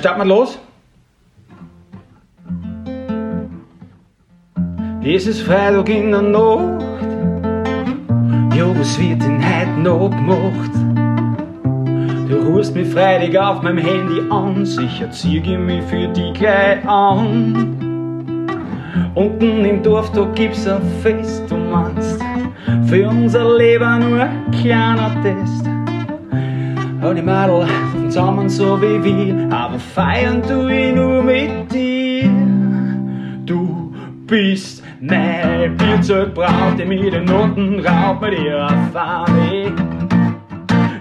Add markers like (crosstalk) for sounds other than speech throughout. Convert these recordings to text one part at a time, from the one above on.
Starten wir los. Es ist Freitag in der Nacht. Ja, was wird denn heute noch gemacht? Du rufst mich Freitag auf meinem Handy an, sicher zieh ich mich für die gleich an. Unten im Dorf, da gibt's ein Fest, du meinst, für unser Leben nur ein kleiner Test. Und die Mädel zusammen so wie wir, feiern tu ich nur mit dir. Du bist mein Bierzeugbraut, die mit den Noten raubt mit ihrer Fahne.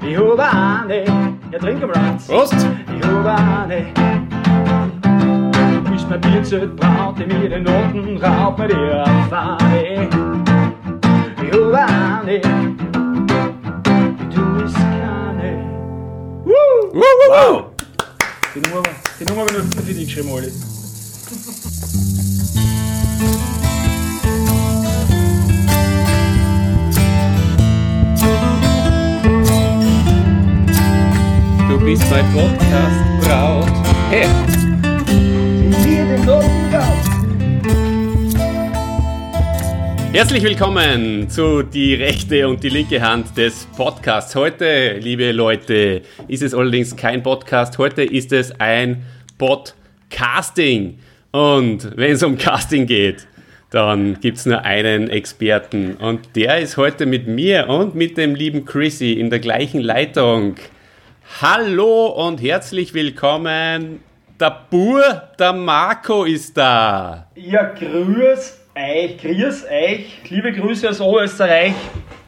Ich hab eine, ja trink mal eins. Prost! Ich hab eine. Du bist mein Bierzeugbraut, die mit den Noten raubt mit ihrer Fahne. Ich hab eine. Du bist keine. Woo! Wow! Die Nummer, die Nummer habe ich nur für dich geschrieben, Oli. Du bist mein Podcast-Braut. Hey! Herzlich willkommen zu die rechte und die linke Hand des Podcasts. Heute, liebe Leute, ist es allerdings kein Podcast. Heute ist es ein Podcasting. Und wenn es um Casting geht, dann gibt es nur einen Experten. Und der ist heute mit mir und mit dem lieben Chrissy in der gleichen Leitung. Hallo und herzlich willkommen. Der Bur, der Marco ist da. Ja, grüß euch, grüß euch. Liebe Grüße aus Oberösterreich.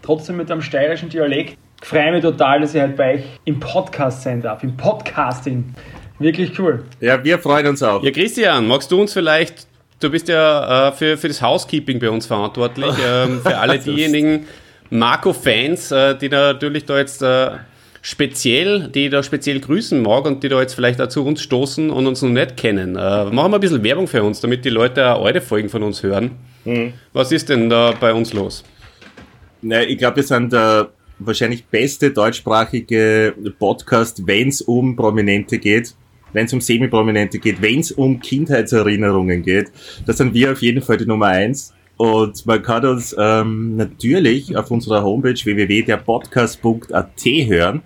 Trotzdem mit einem steirischen Dialekt. Ich freue mich total, dass ich halt bei euch im Podcast sein darf, im Podcasting. Wirklich cool. Ja, wir freuen uns auch. Ja, Christian, magst du uns vielleicht, du bist ja äh, für, für das Housekeeping bei uns verantwortlich, (laughs) ähm, für alle diejenigen Marco-Fans, äh, die natürlich da jetzt äh, speziell, die da speziell grüßen mag und die da jetzt vielleicht auch zu uns stoßen und uns noch nicht kennen. Äh, machen wir ein bisschen Werbung für uns, damit die Leute auch eure Folgen von uns hören. Was ist denn da bei uns los? Ne, ich glaube, wir sind der wahrscheinlich beste deutschsprachige Podcast, wenn es um Prominente geht, wenn es um Semi-Prominente geht, wenn es um Kindheitserinnerungen geht. Da sind wir auf jeden Fall die Nummer eins. Und man kann uns ähm, natürlich auf unserer Homepage www.derpodcast.at hören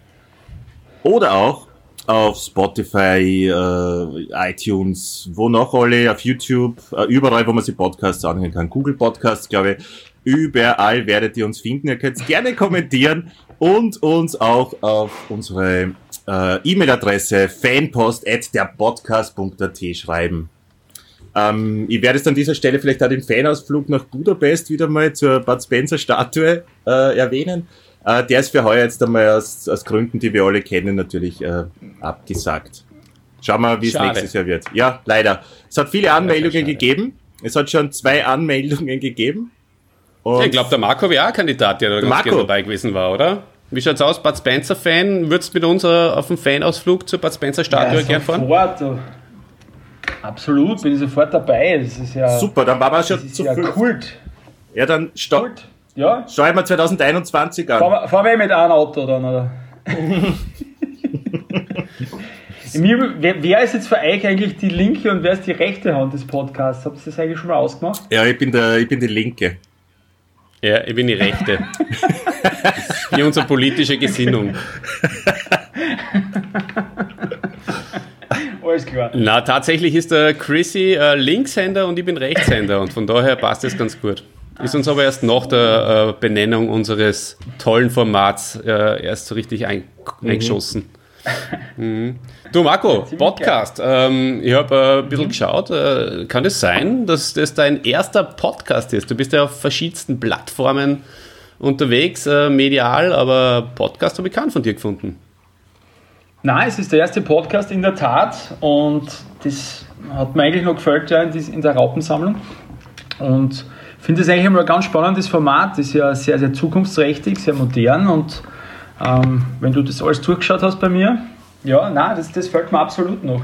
oder auch auf Spotify, äh, iTunes, wo noch alle, auf YouTube, äh, überall, wo man sich Podcasts anhören kann. Google Podcasts, glaube ich. Überall werdet ihr uns finden. Ihr könnt gerne (laughs) kommentieren und uns auch auf unsere äh, E-Mail-Adresse fanpost.derpodcast.at schreiben. Ähm, ich werde es an dieser Stelle vielleicht auch den Fanausflug nach Budapest wieder mal zur Bud Spencer Statue äh, erwähnen. Äh, der ist für heuer jetzt einmal aus, aus Gründen, die wir alle kennen, natürlich äh, abgesagt. Schauen wir, wie es nächstes Jahr wird. Ja, leider. Es hat viele Anmeldungen schade. gegeben. Es hat schon zwei Anmeldungen gegeben. Und Ja, ich glaube, der Marco wäre auch ein Kandidat, der da ganz Marco. dabei gewesen war, oder? Wie schaut's aus? Bud Spencer-Fan? Würdest du mit uns äh, auf einen Fanausflug zur Bud Spencer-Statue gern fahren? sofort. Absolut, bin ich sofort dabei. Das ist ja, super, dann waren wir das schon zu ja. Kult. Ja, dann sta Kult. Ja, steuern wir 2021 an. fahren wir, fahren wir mit einem Auto dann, oder? (laughs) Mir, wer, wer ist jetzt für euch eigentlich die linke und wer ist die rechte Hand des Podcasts? Habt ihr das eigentlich schon mal ausgemacht? Ja, ich bin der, ich bin die Linke. Ja, ich bin die Rechte. (laughs) Wie unsere politische Gesinnung. (laughs) Alles klar. Na, tatsächlich ist der Chrissy äh, Linkshänder und ich bin Rechtshänder und von daher passt das ganz gut. Ist uns aber erst nach der äh, Benennung unseres tollen Formats äh, erst so richtig ein, eingeschossen. (laughs) Mhm. Du Marco, Podcast. Ähm, ich habe äh, ein bisschen geschaut. Äh, kann es sein, dass das dein erster Podcast ist? Du bist ja auf verschiedensten Plattformen unterwegs, äh, medial, aber Podcast habe ich keinen von dir gefunden. Nein, es ist der erste Podcast in der Tat und das hat mir eigentlich noch gefällt ja, in der Raupensammlung. Und finde es eigentlich immer ein ganz spannendes Format, das ist ja sehr, sehr zukunftsträchtig, sehr modern und ähm, wenn du das alles durchgeschaut hast bei mir, ja, nein, das, das fällt mir absolut noch.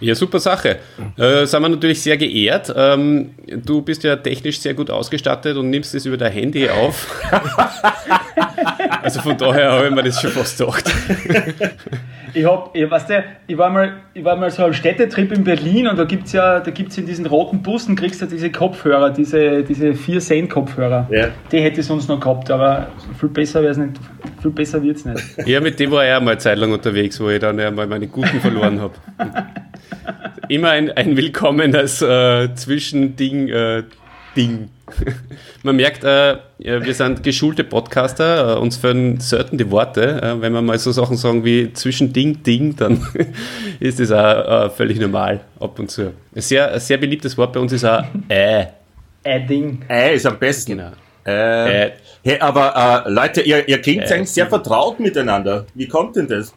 Ja, super Sache. Äh, sind wir natürlich sehr geehrt. Ähm, du bist ja technisch sehr gut ausgestattet und nimmst es über dein Handy auf. (laughs) Also von daher habe ich mir das schon fast gedacht. (laughs) Ich, hab, ich, weißt du, ich, war mal, ich war mal so am Städtetrip in Berlin und da gibt es ja da gibt's in diesen roten Bussen kriegst du diese Kopfhörer, diese, diese 4-Cent-Kopfhörer. Ja. Die hätte ich sonst noch gehabt, aber viel besser wäre es nicht. Viel besser wird es nicht. Ja, mit dem war ich auch mal eine Zeit lang unterwegs, wo ich dann einmal meine guten verloren habe. (laughs) Immer ein, ein willkommenes äh, Zwischending. Äh, Ding. Man merkt, äh, wir sind geschulte Podcaster, äh, uns fehlen selten die Worte. Äh, wenn wir mal so Sachen sagen wie Zwischending, Ding, dann (laughs) ist das auch äh, völlig normal ab und zu. Ein sehr, ein sehr beliebtes Wort bei uns ist auch äh. Ein Ding. Äh, ist am besten. Genau. Äh, Äh. Hey, aber äh, Leute, ihr, ihr klingt Äh, eigentlich sehr vertraut miteinander. Wie kommt denn das?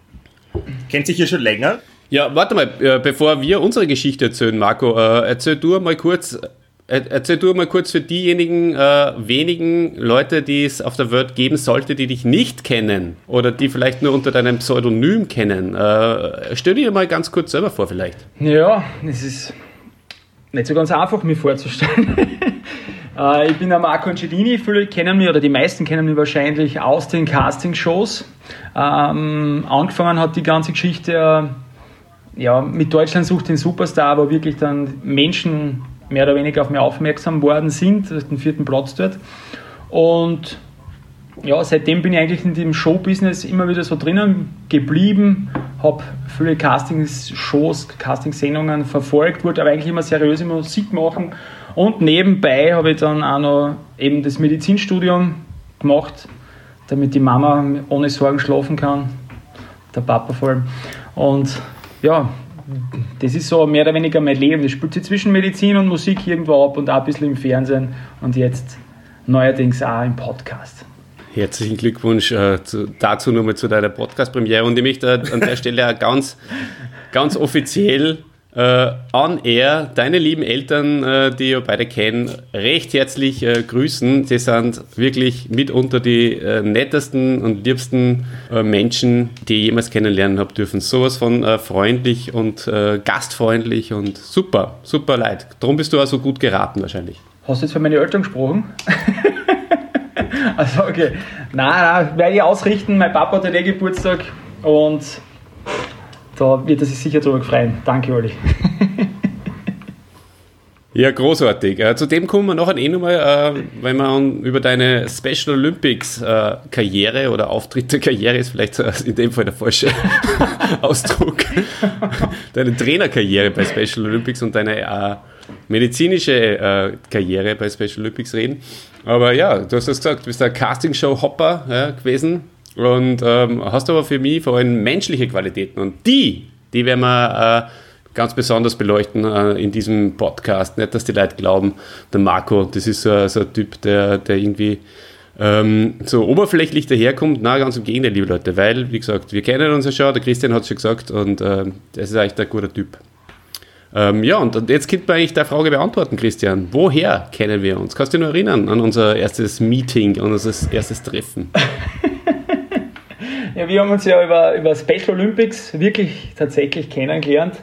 Kennt sich ihr schon länger? Ja, warte mal, äh, bevor wir unsere Geschichte erzählen, Marco, äh, erzähl du mal kurz, äh, erzähl du mal kurz für diejenigen äh, wenigen Leute, die es auf der Welt geben sollte, die dich nicht kennen oder die vielleicht nur unter deinem Pseudonym kennen. Äh, stell dir mal ganz kurz selber vor, vielleicht. Ja, es ist nicht so ganz einfach, mir vorzustellen. (laughs) Äh, ich bin der Marco Angelini, viele kennen mich oder die meisten kennen mich wahrscheinlich aus den Castingshows. Ähm, angefangen hat die ganze Geschichte äh, ja, mit Deutschland sucht den Superstar, wo wirklich dann Menschen mehr oder weniger auf mich aufmerksam worden sind, den vierten Platz dort. Und ja, seitdem bin ich eigentlich in dem Showbusiness immer wieder so drinnen geblieben, habe viele Castingshows, Castingsendungen verfolgt, wollte aber eigentlich immer seriöse Musik machen und nebenbei habe ich dann auch noch eben das Medizinstudium gemacht, damit die Mama ohne Sorgen schlafen kann, der Papa vor allem. Und ja, das ist so mehr oder weniger mein Leben. Das spielt sich zwischen Medizin und Musik irgendwo ab und auch ein bisschen im Fernsehen und jetzt neuerdings auch im Podcast. Herzlichen Glückwunsch äh, zu, dazu nochmal zu deiner Podcast-Premiere und ich möchte an der Stelle auch ganz, ganz offiziell äh, on air deine lieben Eltern, äh, die ihr beide kennen, recht herzlich äh, grüßen. Sie sind wirklich mitunter die äh, nettesten und liebsten äh, Menschen, die ich jemals kennenlernen habe dürfen. Sowas von äh, freundlich und gastfreundlich und super, super leid. Darum bist du auch so gut geraten wahrscheinlich. Hast du jetzt für meine Eltern gesprochen? (laughs) also okay. Nein, nein, werde ich ausrichten. Mein Papa hat ja Geburtstag und da wird er sich sicher drüber freuen. Danke, Olli. (laughs) Ja, großartig. Äh, zu kommen wir noch ein eh nochmal, äh, wenn man über deine Special Olympics äh, Karriere oder Auftritte Karriere ist vielleicht in dem Fall der falsche (laughs) Ausdruck. (laughs) deine Trainerkarriere bei Special Olympics und deine äh, medizinische äh, Karriere bei Special Olympics reden. Aber ja, du hast es gesagt, du bist ein Castingshow-Hopper ja, gewesen und ähm, hast aber für mich vor allem menschliche Qualitäten und die, die werden wir äh, ganz besonders beleuchten äh, in diesem Podcast. Nicht, dass die Leute glauben, der Marco, das ist so, so ein Typ, der, der irgendwie ähm, so oberflächlich daherkommt. Na, ganz im Gegenteil, liebe Leute, weil, wie gesagt, wir kennen uns ja schon, der Christian hat es schon gesagt und ähm, das ist eigentlich ein guter Typ. Ähm, ja, und, jetzt könnte man eigentlich deine Frage beantworten, Christian. Woher kennen wir uns? Kannst du dich noch erinnern an unser erstes Meeting, an unser erstes Treffen? (laughs) Ja, wir haben uns ja über, über Special Olympics wirklich tatsächlich kennengelernt.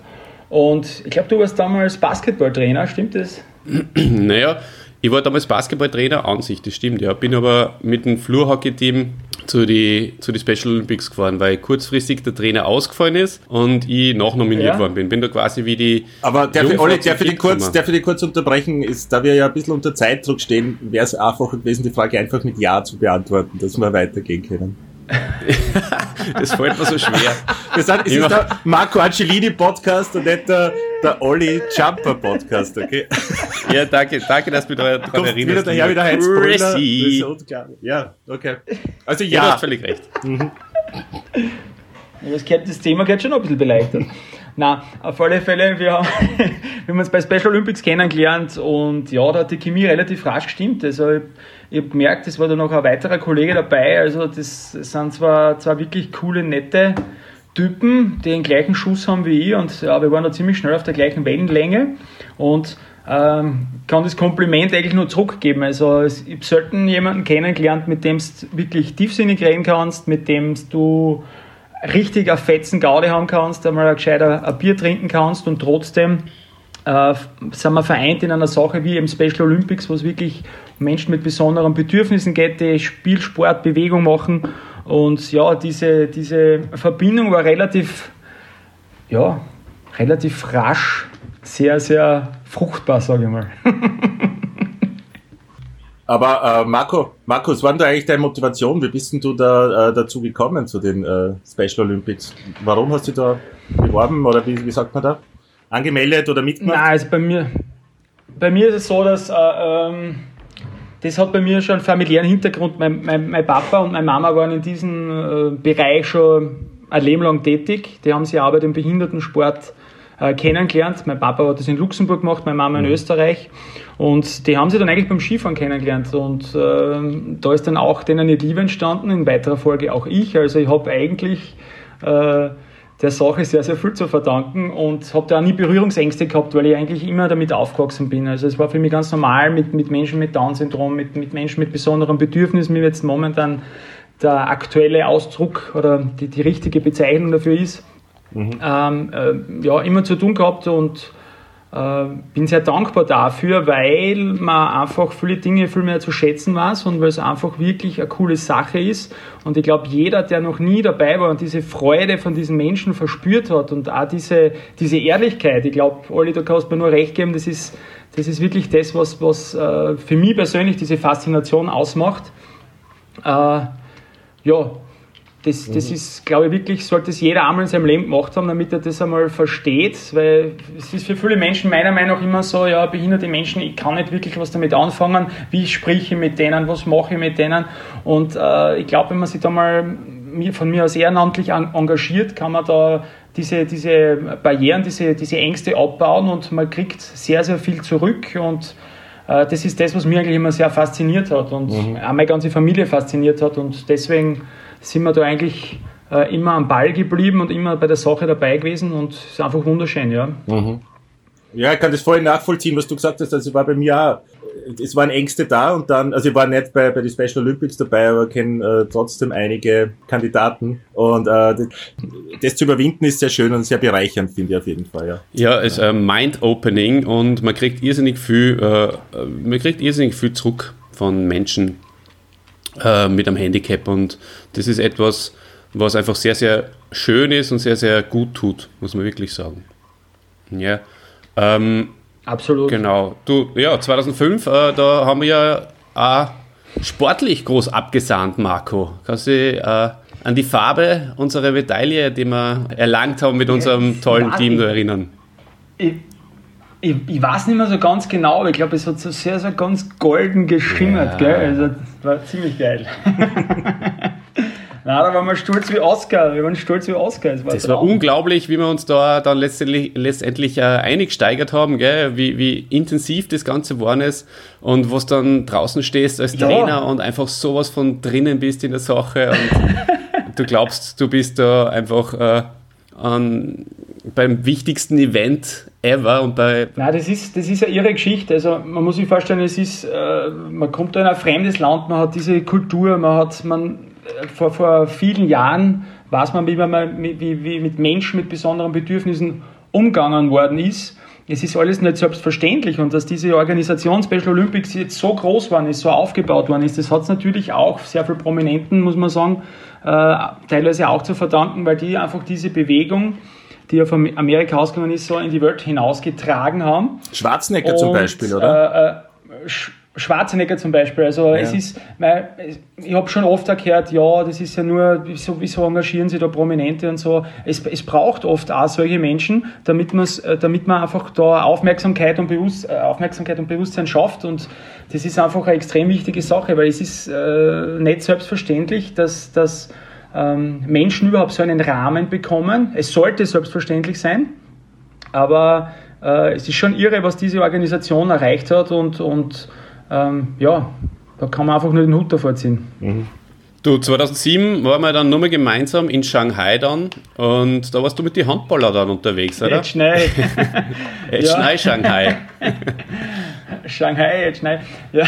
Und ich glaube, du warst damals Basketballtrainer, stimmt das? (clears throat) Naja, ich war damals Basketballtrainer an sich, das stimmt, ja. Bin aber mit dem Flurhockey-Team zu die, zu die Special Olympics gefahren, weil kurzfristig der Trainer ausgefallen ist und ich nachnominiert Ja. worden bin. Bin da quasi wie die. Aber der für, Olli, der für, die kurz, der für die kurz unterbrechen ist, da wir ja ein bisschen unter Zeitdruck stehen, wäre es einfacher gewesen, die Frage einfach mit Ja zu beantworten, dass wir weitergehen können. (laughs) Das fällt mir so schwer. Sind, es Ich ist der Marco Angelini Podcast und nicht der, der Olli Jumper Podcast, okay? Ja, danke, danke, dass du mich daran Kommt wieder erinnerst. daher, wieder Heinz. Das unklar. Ja, okay. Also Ja, du ja, hast völlig recht. Ja, Das, gehört, das Thema geht schon ein bisschen beleidigt. Na, auf alle Fälle, wir haben, (laughs) wir haben uns bei Special Olympics kennengelernt und ja, da hat die Chemie relativ rasch gestimmt. Also ich, habe gemerkt, es war da noch ein weiterer Kollege dabei. Also das sind zwar, zwar wirklich coole, nette Typen, die den gleichen Schuss haben wie ich und ja, wir waren da ziemlich schnell auf der gleichen Wellenlänge und ähm, kann das Kompliment eigentlich nur zurückgeben. Also ich habe selten jemanden kennengelernt, mit dem du wirklich tiefsinnig reden kannst, mit dem du richtig ein fetzen Gaude haben kannst, einmal ein gescheiter ein Bier trinken kannst und trotzdem äh, sind wir vereint in einer Sache wie eben Special Olympics, wo es wirklich Menschen mit besonderen Bedürfnissen geht, die Spiel, Sport, Bewegung machen Und ja, diese, diese Verbindung war relativ, ja, relativ rasch, sehr, sehr fruchtbar, sage ich mal. (laughs) Aber äh, Marco, Markus, wann da eigentlich deine Motivation? Wie bist denn du da äh, dazu gekommen zu den äh, Special Olympics? Warum hast du da beworben oder wie, wie sagt man da? Angemeldet oder mitgemacht? Nein, also bei mir, bei mir ist es so, dass äh, ähm, das hat bei mir schon einen familiären Hintergrund. Mein, mein, mein Papa und meine Mama waren in diesem äh, Bereich schon ein Leben lang tätig. Die haben sich Arbeit im Behindertensport äh, kennengelernt. Mein Papa hat das in Luxemburg gemacht, meine Mama in mhm. Österreich. Und die haben sie dann eigentlich beim Skifahren kennengelernt. Und äh, da ist dann auch denen eine Liebe entstanden, in weiterer Folge auch ich. Also ich habe eigentlich äh, der Sache sehr, sehr viel zu verdanken und habe da auch nie Berührungsängste gehabt, weil ich eigentlich immer damit aufgewachsen bin. Also es war für mich ganz normal mit, mit Menschen mit Down-Syndrom, mit, mit Menschen mit besonderen Bedürfnissen, wie jetzt momentan der aktuelle Ausdruck oder die, die richtige Bezeichnung dafür ist. Mhm. Ähm, äh, ja, immer zu tun gehabt und bin sehr dankbar dafür, weil man einfach viele Dinge viel mehr zu schätzen weiß und weil es einfach wirklich eine coole Sache ist. Und ich glaube, jeder, der noch nie dabei war und diese Freude von diesen Menschen verspürt hat und auch diese, diese Ehrlichkeit, ich glaube, Olli, du kannst mir nur recht geben, das ist, das ist wirklich das, was, was äh, für mich persönlich diese Faszination ausmacht. Äh, ja, das, das mhm. ist, glaube ich, wirklich, sollte es jeder einmal in seinem Leben gemacht haben, damit er das einmal versteht, weil es ist für viele Menschen meiner Meinung nach immer so, ja, behinderte Menschen, ich kann nicht wirklich was damit anfangen, wie spreche ich mit denen, was mache ich mit denen? Und äh, ich glaube, wenn man sich da mal von mir aus ehrenamtlich engagiert, kann man da diese, diese Barrieren, diese, diese Ängste abbauen und man kriegt sehr, sehr viel zurück. Und äh, das ist das, was mich eigentlich immer sehr fasziniert hat und mhm. auch meine ganze Familie fasziniert hat. Und deswegen sind wir da eigentlich äh, immer am Ball geblieben und immer bei der Sache dabei gewesen und es ist einfach wunderschön, ja. Mhm. Ja, ich kann das voll nachvollziehen, was du gesagt hast. Also war bei mir auch, es waren Ängste da und dann, also ich war nicht bei, bei den Special Olympics dabei, aber kenne äh, trotzdem einige Kandidaten und äh, das, das, zu überwinden ist sehr schön und sehr bereichernd, finde ich auf jeden Fall, ja. Ja, es ist äh, mind-opening und man kriegt irrsinnig viel, äh, man kriegt irrsinnig viel zurück von Menschen, äh, mit einem Handicap. Und das ist etwas, was einfach sehr, sehr schön ist und sehr, sehr gut tut, muss man wirklich sagen. Ja. Ähm, Absolut. Genau. Du, ja, 2005, äh, da haben wir ja auch sportlich groß abgesahnt, Marco. Kannst du äh, an die Farbe unserer Medaille, die wir erlangt haben mit unserem tollen Team, erinnern? Ich, ich, ich, weiß nicht mehr so ganz genau, aber ich glaube, es hat so sehr, sehr ganz golden geschimmert. Ja. Also, war ziemlich geil. (laughs) Nein, da waren wir stolz wie Oscar. Wir waren stolz wie Oscar. Das war, das war unglaublich, wie wir uns da dann letztendlich, letztendlich äh, eingesteigert haben, gell? Wie, wie intensiv das Ganze geworden ist und was dann draußen stehst als ja. Trainer und einfach sowas von drinnen bist in der Sache und du glaubst, du bist da einfach äh, an, beim wichtigsten Event ever und bei. Nein, das ist, das ist eine irre Geschichte. Also man muss sich vorstellen, es ist, äh, man kommt in ein fremdes Land, man hat diese Kultur, man hat, man vor, vor vielen Jahren weiß man, wie man wie, wie mit Menschen mit besonderen Bedürfnissen umgegangen worden ist. Es ist alles nicht selbstverständlich und dass diese Organisation Special Olympics jetzt so groß war, ist, so aufgebaut worden ist, das hat es natürlich auch sehr viel Prominenten, muss man sagen, äh, teilweise auch zu verdanken, weil die einfach diese Bewegung die ja von Amerika ausgegangen ist, so in die Welt hinausgetragen haben. Schwarzenegger und, zum Beispiel, oder? Äh, äh, Schwarzenegger zum Beispiel. Also ja. es ist, ich habe schon oft gehört, ja, das ist ja nur, wieso, wieso engagieren sie da Prominente und so. Es, es braucht oft auch solche Menschen, damit, äh, damit man einfach da Aufmerksamkeit und, Bewusst, äh, Aufmerksamkeit und Bewusstsein schafft. Und das ist einfach eine extrem wichtige Sache, weil es ist äh, nicht selbstverständlich, dass, dass Menschen überhaupt so einen Rahmen bekommen. Es sollte selbstverständlich sein, aber äh, es ist schon irre, was diese Organisation erreicht hat und, und ähm, ja, da kann man einfach nur den Hut davor ziehen. Mhm. Du, 2007 waren wir dann nur mal gemeinsam in Shanghai dann und da warst du mit den Handballer dann unterwegs, oder? Jetzt schnell. (laughs) jetzt schnell Shanghai. (laughs) Shanghai, jetzt schnell. Ja.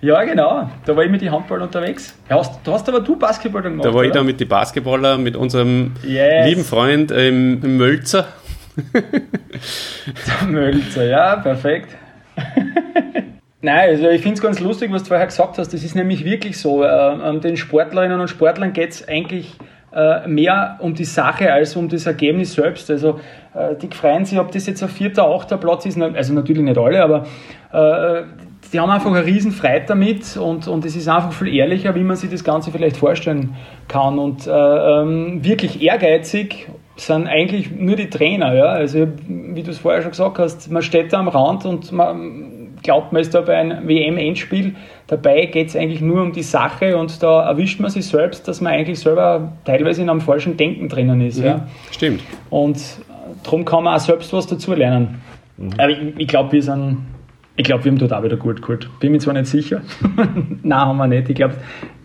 Ja, genau. Da war ich mit den Handball unterwegs. Ja, hast, da hast aber du Basketball dann gemacht. Da war oder? ich dann mit den Basketballer, mit unserem yes. lieben Freund ähm, Mölzer. (laughs) Der Mölzer, ja, perfekt. (laughs) Nein, also ich finde es ganz lustig, was du vorher gesagt hast. Das ist nämlich wirklich so. Äh, den Sportlerinnen und Sportlern geht es eigentlich äh, mehr um die Sache als um das Ergebnis selbst. Also äh, die freuen sich, ob das jetzt ein vierter, achter Platz ist, also natürlich nicht alle, aber äh, die haben einfach eine riesen Freude damit und, und es ist einfach viel ehrlicher, wie man sich das Ganze vielleicht vorstellen kann. Und äh, ähm, wirklich ehrgeizig sind eigentlich nur die Trainer. Ja? Also wie du es vorher schon gesagt hast, man steht da am Rand und man glaubt, man ist da bei einem WM-Endspiel. Dabei geht es eigentlich nur um die Sache und da erwischt man sich selbst, dass man eigentlich selber teilweise in einem falschen Denken drinnen ist. Mhm. Ja. Stimmt. Und darum kann man auch selbst was dazu lernen. Mhm. Aber ich, ich glaube, wir sind. Ich glaube, wir haben dort auch wieder gut geholt. Bin mir zwar nicht sicher. (laughs) Nein, haben wir nicht. Ich glaube,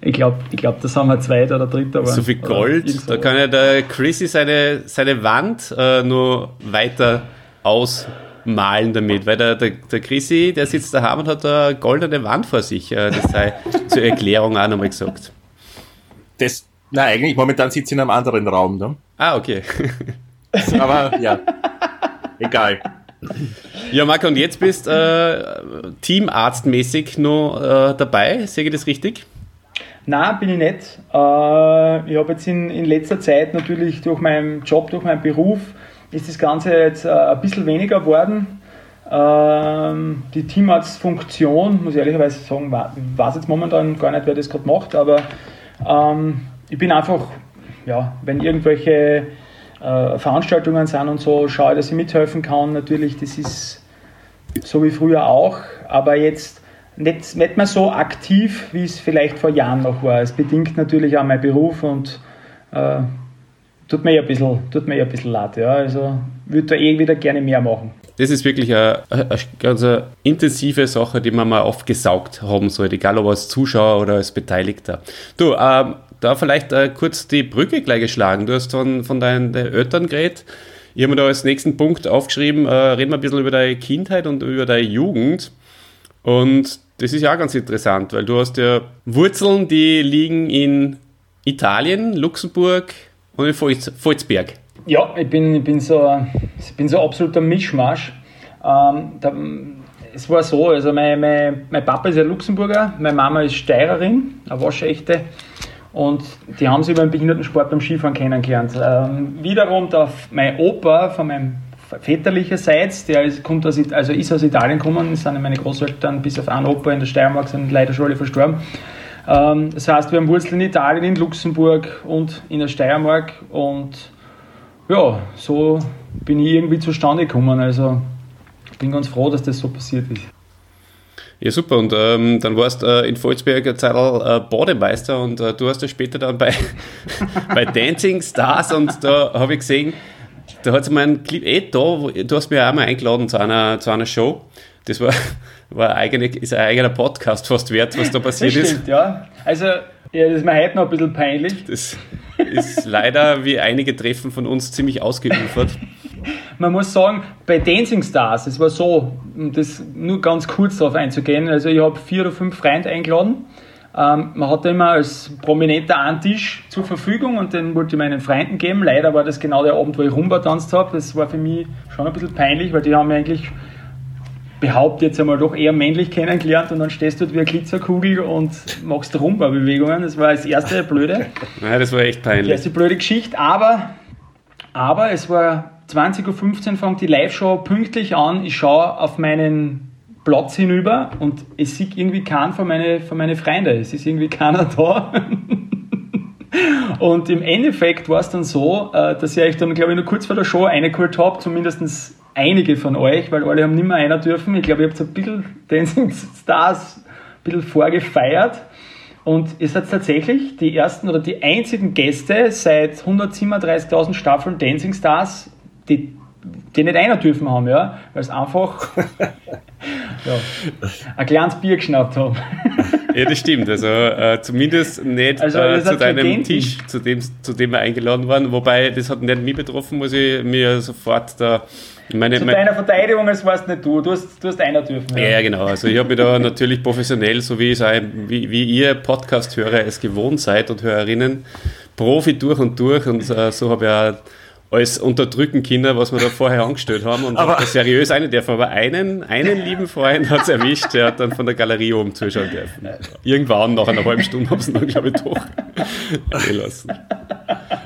ich glaub, ich glaub, das haben wir Zweiter oder Dritter. So viel Gold, da kann ja der Chrissy seine, seine Wand äh, nur weiter aus malen damit, weil der, der, der Chrissy, der sitzt daheim und hat eine goldene Wand vor sich. Äh, das sei (laughs) zur Erklärung auch nochmal gesagt. Das, na eigentlich, momentan sitzt sie in einem anderen Raum. Ne? Ah, okay. Aber ja, (laughs) egal. Ja, Marco, und jetzt bist äh, teamarztmäßig noch äh, dabei, sehe ich das richtig? Nein, bin ich nicht. Äh, ich habe jetzt in, in letzter Zeit natürlich durch meinen Job, durch meinen Beruf ist das Ganze jetzt äh, ein bisschen weniger geworden. Ähm, die Teamarztfunktion, muss ich ehrlicherweise sagen, weiß jetzt momentan gar nicht, wer das gerade macht, aber ähm, ich bin einfach, ja, wenn irgendwelche äh, Veranstaltungen sind und so, schaue dass ich mithelfen kann. Natürlich, das ist so wie früher auch, aber jetzt nicht, nicht mehr so aktiv, wie es vielleicht vor Jahren noch war. Es bedingt natürlich auch mein Beruf und äh, tut mir ja ein bisschen, tut mir ein bisschen leid. Ja. Also würde da eh wieder gerne mehr machen. Das ist wirklich eine, eine ganz eine intensive Sache, die man mal aufgesaugt haben sollte, egal ob als Zuschauer oder als Beteiligter. Du, ähm, da vielleicht äh, kurz die Brücke gleich geschlagen. Du hast von, von deinen Eltern geredet. Ich habe mir da als nächsten Punkt aufgeschrieben, äh, reden wir ein bisschen über deine Kindheit und über deine Jugend. Und das ist ja auch ganz interessant, weil du hast ja Wurzeln, die liegen in Italien, Luxemburg, und in Volzberg. Ja, ich bin, ich bin, so, ich bin so absoluter Mischmasch. Ähm, da, es war so, also mein, mein, mein Papa ist ja Luxemburger, meine Mama ist Steirerin, eine waschechte. Und die haben sich über den Behindertensport beim Skifahren kennengelernt. Ähm, wiederum der, mein Opa von meinem väterlicherseits, der ist, kommt aus, also ist aus Italien gekommen, sind meine Großeltern bis auf einen Opa in der Steiermark, sind leider schon alle verstorben. Ähm, das heißt, wir haben Wurzeln in Italien, in Luxemburg und in der Steiermark und ja, so bin ich irgendwie zustande gekommen. Also ich bin ganz froh, dass das so passiert ist. Ja, super. Und ähm, dann warst du äh, in Volzberg eine Zeit äh, Bademeister und äh, du hast ja später dann bei, (laughs) bei Dancing Stars und da habe ich gesehen, da hat es mal einen Clip, eh da, wo, du hast mich auch mal eingeladen zu einer, zu einer Show. Das war, (laughs) war eigene, ist ein eigener Podcast fast wert, was da passiert das stimmt, ist. Ja, also ja, das ist mir heute noch ein bisschen peinlich. Das ist leider wie einige Treffen von uns ziemlich ausgeufert. (laughs) Man muss sagen, bei Dancing Stars, es war so, um das nur ganz kurz darauf einzugehen, also ich habe vier oder fünf Freunde eingeladen. Ähm, man hatte immer als Prominenter einen Tisch zur Verfügung und den wollte ich meinen Freunden geben. Leider war das genau der Abend, wo ich Rumba tanzt habe. Das war für mich schon ein bisschen peinlich, weil die haben mir eigentlich behaupte jetzt einmal doch eher männlich kennengelernt und dann stehst du dort wie eine Glitzerkugel und machst Rumba-Bewegungen. Das war das erste blöde. (laughs) Nein, das war echt peinlich. Die erste blöde Geschichte, aber, aber es war 20.15 Uhr, fängt die Live-Show pünktlich an. Ich schaue auf meinen Platz hinüber und es sieht irgendwie keinen von meinen von meine Freunden. Es ist irgendwie keiner da. (laughs) Und im Endeffekt war es dann so, äh, dass ich euch dann, glaube ich, nur kurz vor der Show reingeholt habe, zumindest einige von euch, weil alle haben nicht mehr einer dürfen. Ich glaube, ihr habt ein bisschen Dancing Stars ein bisschen vorgefeiert. Und ihr seid tatsächlich die ersten oder die einzigen Gäste seit 137.000 Staffeln Dancing Stars, die, die nicht einer dürfen haben, ja, weil es einfach (laughs) ja, ein kleines Bier geschnappt haben. Ja, das stimmt. Also äh, zumindest nicht also, äh, zu deinem Tisch, zu dem, zu dem wir eingeladen waren. Wobei, das hat nicht mich betroffen, muss ich mir sofort da meine, Zu deiner Verteidigung, es warst nicht du, du hast, du hast einer dürfen. Ja, ja genau. Also ich habe mich da (laughs) natürlich professionell, so wie, wie, wie ihr Podcast-Hörer es gewohnt seid und Hörerinnen, Profi durch und durch und äh, so habe ich auch alles unterdrücken können, was wir da vorher angestellt haben und Aber- seriös eine dürfen. Aber einen, einen lieben Freund hat es erwischt, der hat dann von der Galerie oben zuschauen dürfen. Irgendwann, nach einer halben Stunde, haben sie dann, glaube ich, doch gelassen.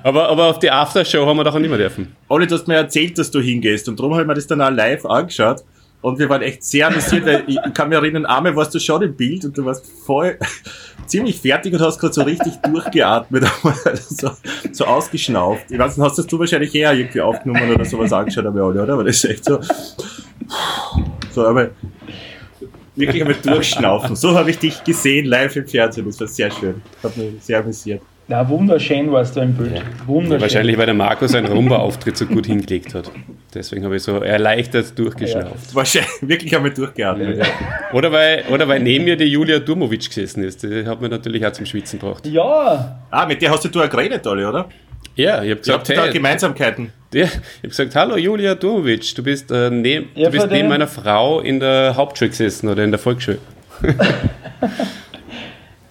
Aber, aber auf die Aftershow haben wir doch auch nicht mehr dürfen. Olli, du hast mir erzählt, dass du hingehst und darum habe ich mir das dann auch live angeschaut und wir waren echt sehr amüsiert, weil ich kann mich erinnern, einmal warst du schon im Bild und du warst voll ziemlich fertig und hast gerade so richtig (laughs) durchgeatmet, (laughs) so, so ausgeschnauft. Ich weiß nicht, hast das du wahrscheinlich eher irgendwie aufgenommen oder sowas angeschaut, aber Olli, oder? Aber das ist echt so, so aber wirklich einmal durchschnaufen. So habe ich dich gesehen live im Fernsehen, das war sehr schön. Hat mich sehr amüsiert. Na, wunderschön warst du im Bild. Wunderschön. Wahrscheinlich, weil der Marco seinen Rumba-Auftritt so gut hingelegt hat. Deswegen habe ich so erleichtert durchgeschnauft. Wahrscheinlich wirklich einmal durchgeatmet. Oder, weil, oder weil neben mir die Julia Durmovic gesessen ist. Die hat mir natürlich auch zum Schwitzen gebracht. Ja, Ah, mit der hast du auch geredet, Olli, oder? Ja, ich habe gesagt, habt da hey, Gemeinsamkeiten. Ja, ich habe gesagt, hallo Julia Durmovic, du bist, äh, neb, Ja, du bist neben meiner Frau in der Hauptschule gesessen oder in der Volksschule. (laughs)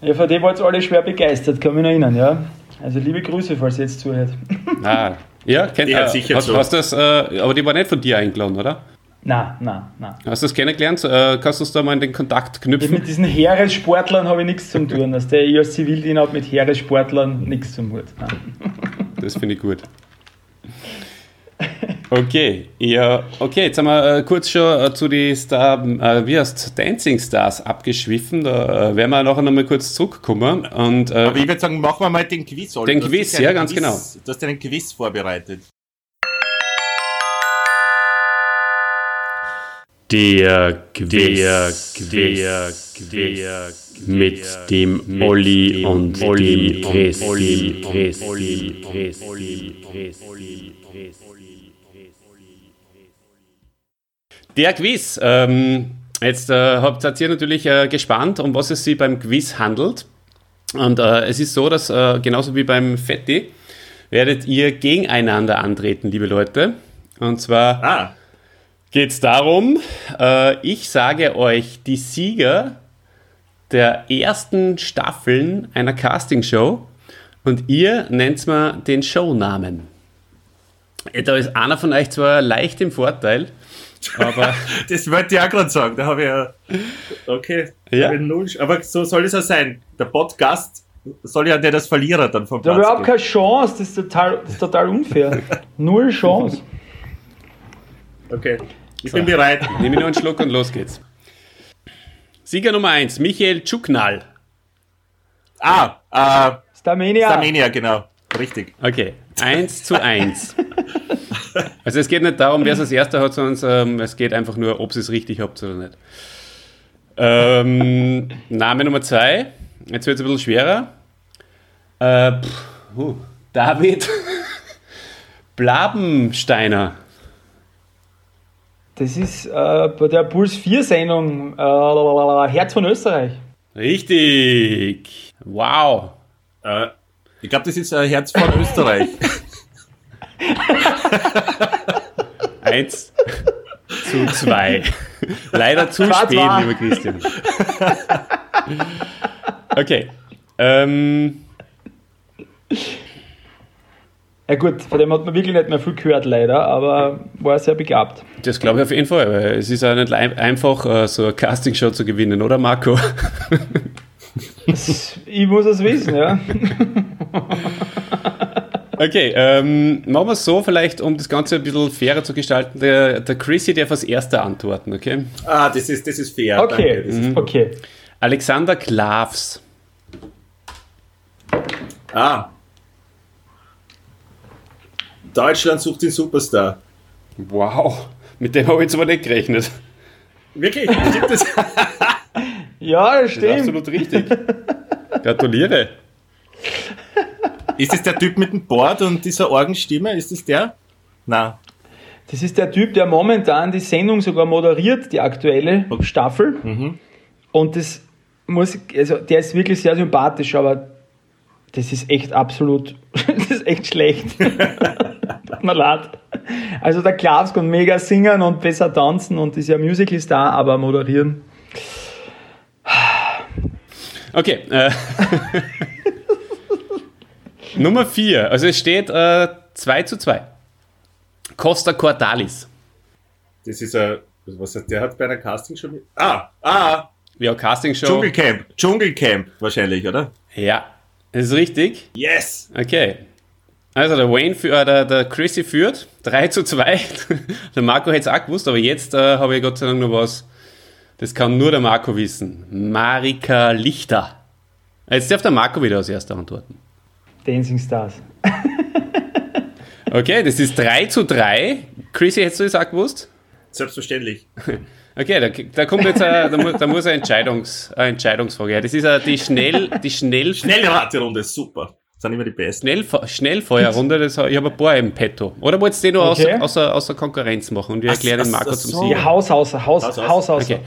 ja, von dem wart ihr alle schwer begeistert, kann mich noch erinnern, ja. Also liebe Grüße, falls ihr jetzt zuhört. (laughs) Ah, ja, kennt äh, sicher hast, so. hast das, äh, aber die war nicht von dir eingeladen, oder? Na, na, na. Hast du das kennengelernt? Äh, kannst du uns da mal in den Kontakt knüpfen? mit diesen Heeressportlern habe ich nichts zu tun. Also der ich als Zivildiener habe mit Heeressportlern nichts zum Hut. Nein. Das finde ich gut. Okay, ja, okay, jetzt haben wir äh, kurz schon äh, zu die Star, äh, wie heißt Dancing Stars abgeschwiffen. Da äh, werden wir nachher nochmal kurz zurückkommen. Und äh, Aber ich würde sagen, machen wir mal den Quiz, Olli. Den Du hast Quiz, ja, einen ganz genau. Du hast einen Quiz vorbereitet. Der Quiz, der Quiz, mit dem Olli und dem Christi, Christi, Christi, Christi. Der Quiz. Ähm, jetzt äh, habt seid ihr natürlich äh, gespannt, um was es sich beim Quiz handelt. Und äh, es ist so, dass äh, genauso wie beim Fetti werdet ihr gegeneinander antreten, liebe Leute. Und zwar Ah, geht es darum, äh, ich sage euch die Sieger der ersten Staffeln einer Castingshow und ihr nennt mir den Shownamen. Äh, Da ist einer von euch zwar leicht im Vorteil, aber (laughs) das wollte ich auch gerade sagen. Da habe ich ja. Okay. Ja. null, aber so soll es auch sein. Der Podcast soll ja der das Verlierer dann vom Da habe überhaupt keine Chance, das ist total, das ist total unfair. Null Chance. Okay. Ich bin bereit. nehme ich noch einen Schluck und los geht's. Sieger Nummer 1, Michael Tschuknal. Ah, äh, Starmania. Armenia, genau. Richtig. Okay, 1 zu 1. (laughs) Also es geht nicht darum, wer es als erster hat, sondern ähm, es geht einfach nur, ob ihr es richtig habt oder nicht. Ähm, Name Nummer 2, jetzt wird es ein bisschen schwerer. Äh, pff, uh, David (laughs) Blabensteiner. Das ist äh, bei der Puls 4 Sendung äh, Herz von Österreich. Richtig. Wow. Äh, ich glaube, das ist ein Herz von Österreich. (laughs) (laughs) 1 zu 2. Leider zu Zwei, spät, zwei. lieber Christian. Okay. Ähm, Ja gut, von dem hat man wirklich nicht mehr viel gehört leider, aber war sehr begabt. das glaube ich auf jeden Fall, weil es ist ja nicht einfach, äh, so eine Castingshow zu gewinnen, oder Marco? Ich muss es wissen, ja. (laughs) Okay, ähm, machen wir es so, vielleicht, um das Ganze ein bisschen fairer zu gestalten. Der, der Chrissy darf als erster antworten, okay? ah, das ist, das ist fair. Okay, Danke. Das ist, okay. Alexander Klavs. ah. Deutschland sucht den Superstar. Wow, mit dem habe ich jetzt aber nicht gerechnet. Wirklich? Stimmt das? (laughs) Ja, das Das ist stimmt. absolut richtig. Gratuliere. Ist das der Typ mit dem Board und dieser Orgenstimme? Ist das der? Na. Das ist der Typ, der momentan die Sendung sogar moderiert, die aktuelle Staffel. Und das muss, also der ist wirklich sehr sympathisch, aber das ist echt absolut, (laughs) das ist echt schlecht. Tut mir leid. Also der Klaus kann mega singen und besser tanzen und ist ja Musical-Star, aber moderieren. Okay. Äh, (laughs) Nummer 4. Also es steht äh, 2 zu 2. Costa Cordalis. Das ist ein, was hat der hat bei einer Casting schon mit? Ah, ah, Ja, Castingshow. Dschungelcamp. Dschungelcamp wahrscheinlich, oder? Ja, das ist richtig. Yes! Okay. Also der Wayne, für, äh, der, der Chrissy führt 3 zu 2. (laughs) der Marco hätte es auch gewusst, aber jetzt äh, habe ich Gott sei Dank noch was. Das kann nur der Marco wissen. Marika Lichter. Jetzt darf der Marco wieder als erster antworten. Dancing Stars. Okay, das ist 3 zu 3. Chrissy, hättest du das auch gewusst? Selbstverständlich. (laughs) Okay, da, da kommt jetzt eine, da, mu- da muss eine, Entscheidungs, eine Entscheidungsfrage her. Das ist äh, die Schnell, die Schnell, Schnelle Raterunde, super. Das sind immer die besten. Schnellfe Schnellfeuerrunde. Das, ich habe ein paar im Petto. Oder wolltest du die nur Okay. außer, außer, außer Konkurrenz machen und wir erklären den Marco zum so. Sieger? Ja, Haus Haus, Haus. Haus außer. Okay.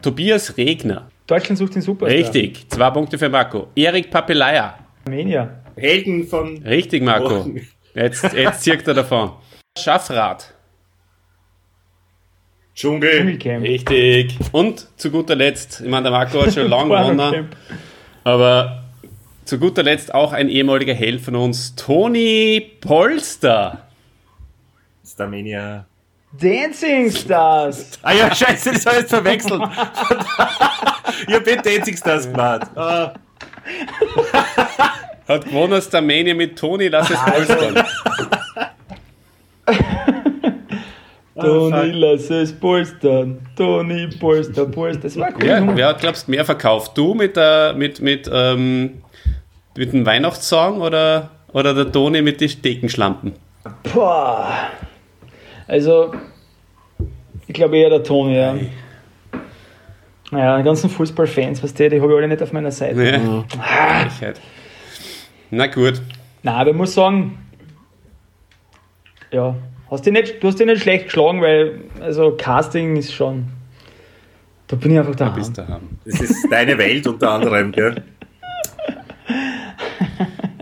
Tobias Regner. Deutschland sucht den Superstar. Richtig. Zwei Punkte für Marco. Erik Papelaya. Armenier. Helden von. Richtig, Marco. Jetzt, jetzt zirkt er davon. Schaffrat. Dschungel. Dschungelcamp. Richtig. Und zu guter Letzt, ich meine, der Marco hat schon lange gewonnen, aber zu guter Letzt auch ein ehemaliger Held von uns, Toni Polster. Starmania. Dancing Stars. Ah ja, scheiße, das habe ich jetzt verwechselt. (laughs) ich habe Dancing Stars gemacht. Ah. Hat gewonnen Starmania mit Toni, lass es polstern. (laughs) Toni, lass es polstern. Toni, polster, polster. Das war cool. Ja, wer hat, glaubst du, mehr verkauft? Du mit, der, mit, mit, ähm, mit dem Weihnachtssong oder, oder der Toni mit den Stekenschlampen? Boah. Also, ich glaube eher der Toni, ja. Naja, die ganzen Fußballfans, was die, die habe ich alle nicht auf meiner Seite. Ja. Frechheit. Na gut. Nein, aber ich muss sagen, ja, hast dich nicht, du hast dich nicht schlecht geschlagen, weil, also Casting ist schon, da bin ich einfach da. Bis daheim. Das ist deine Welt unter anderem, gell?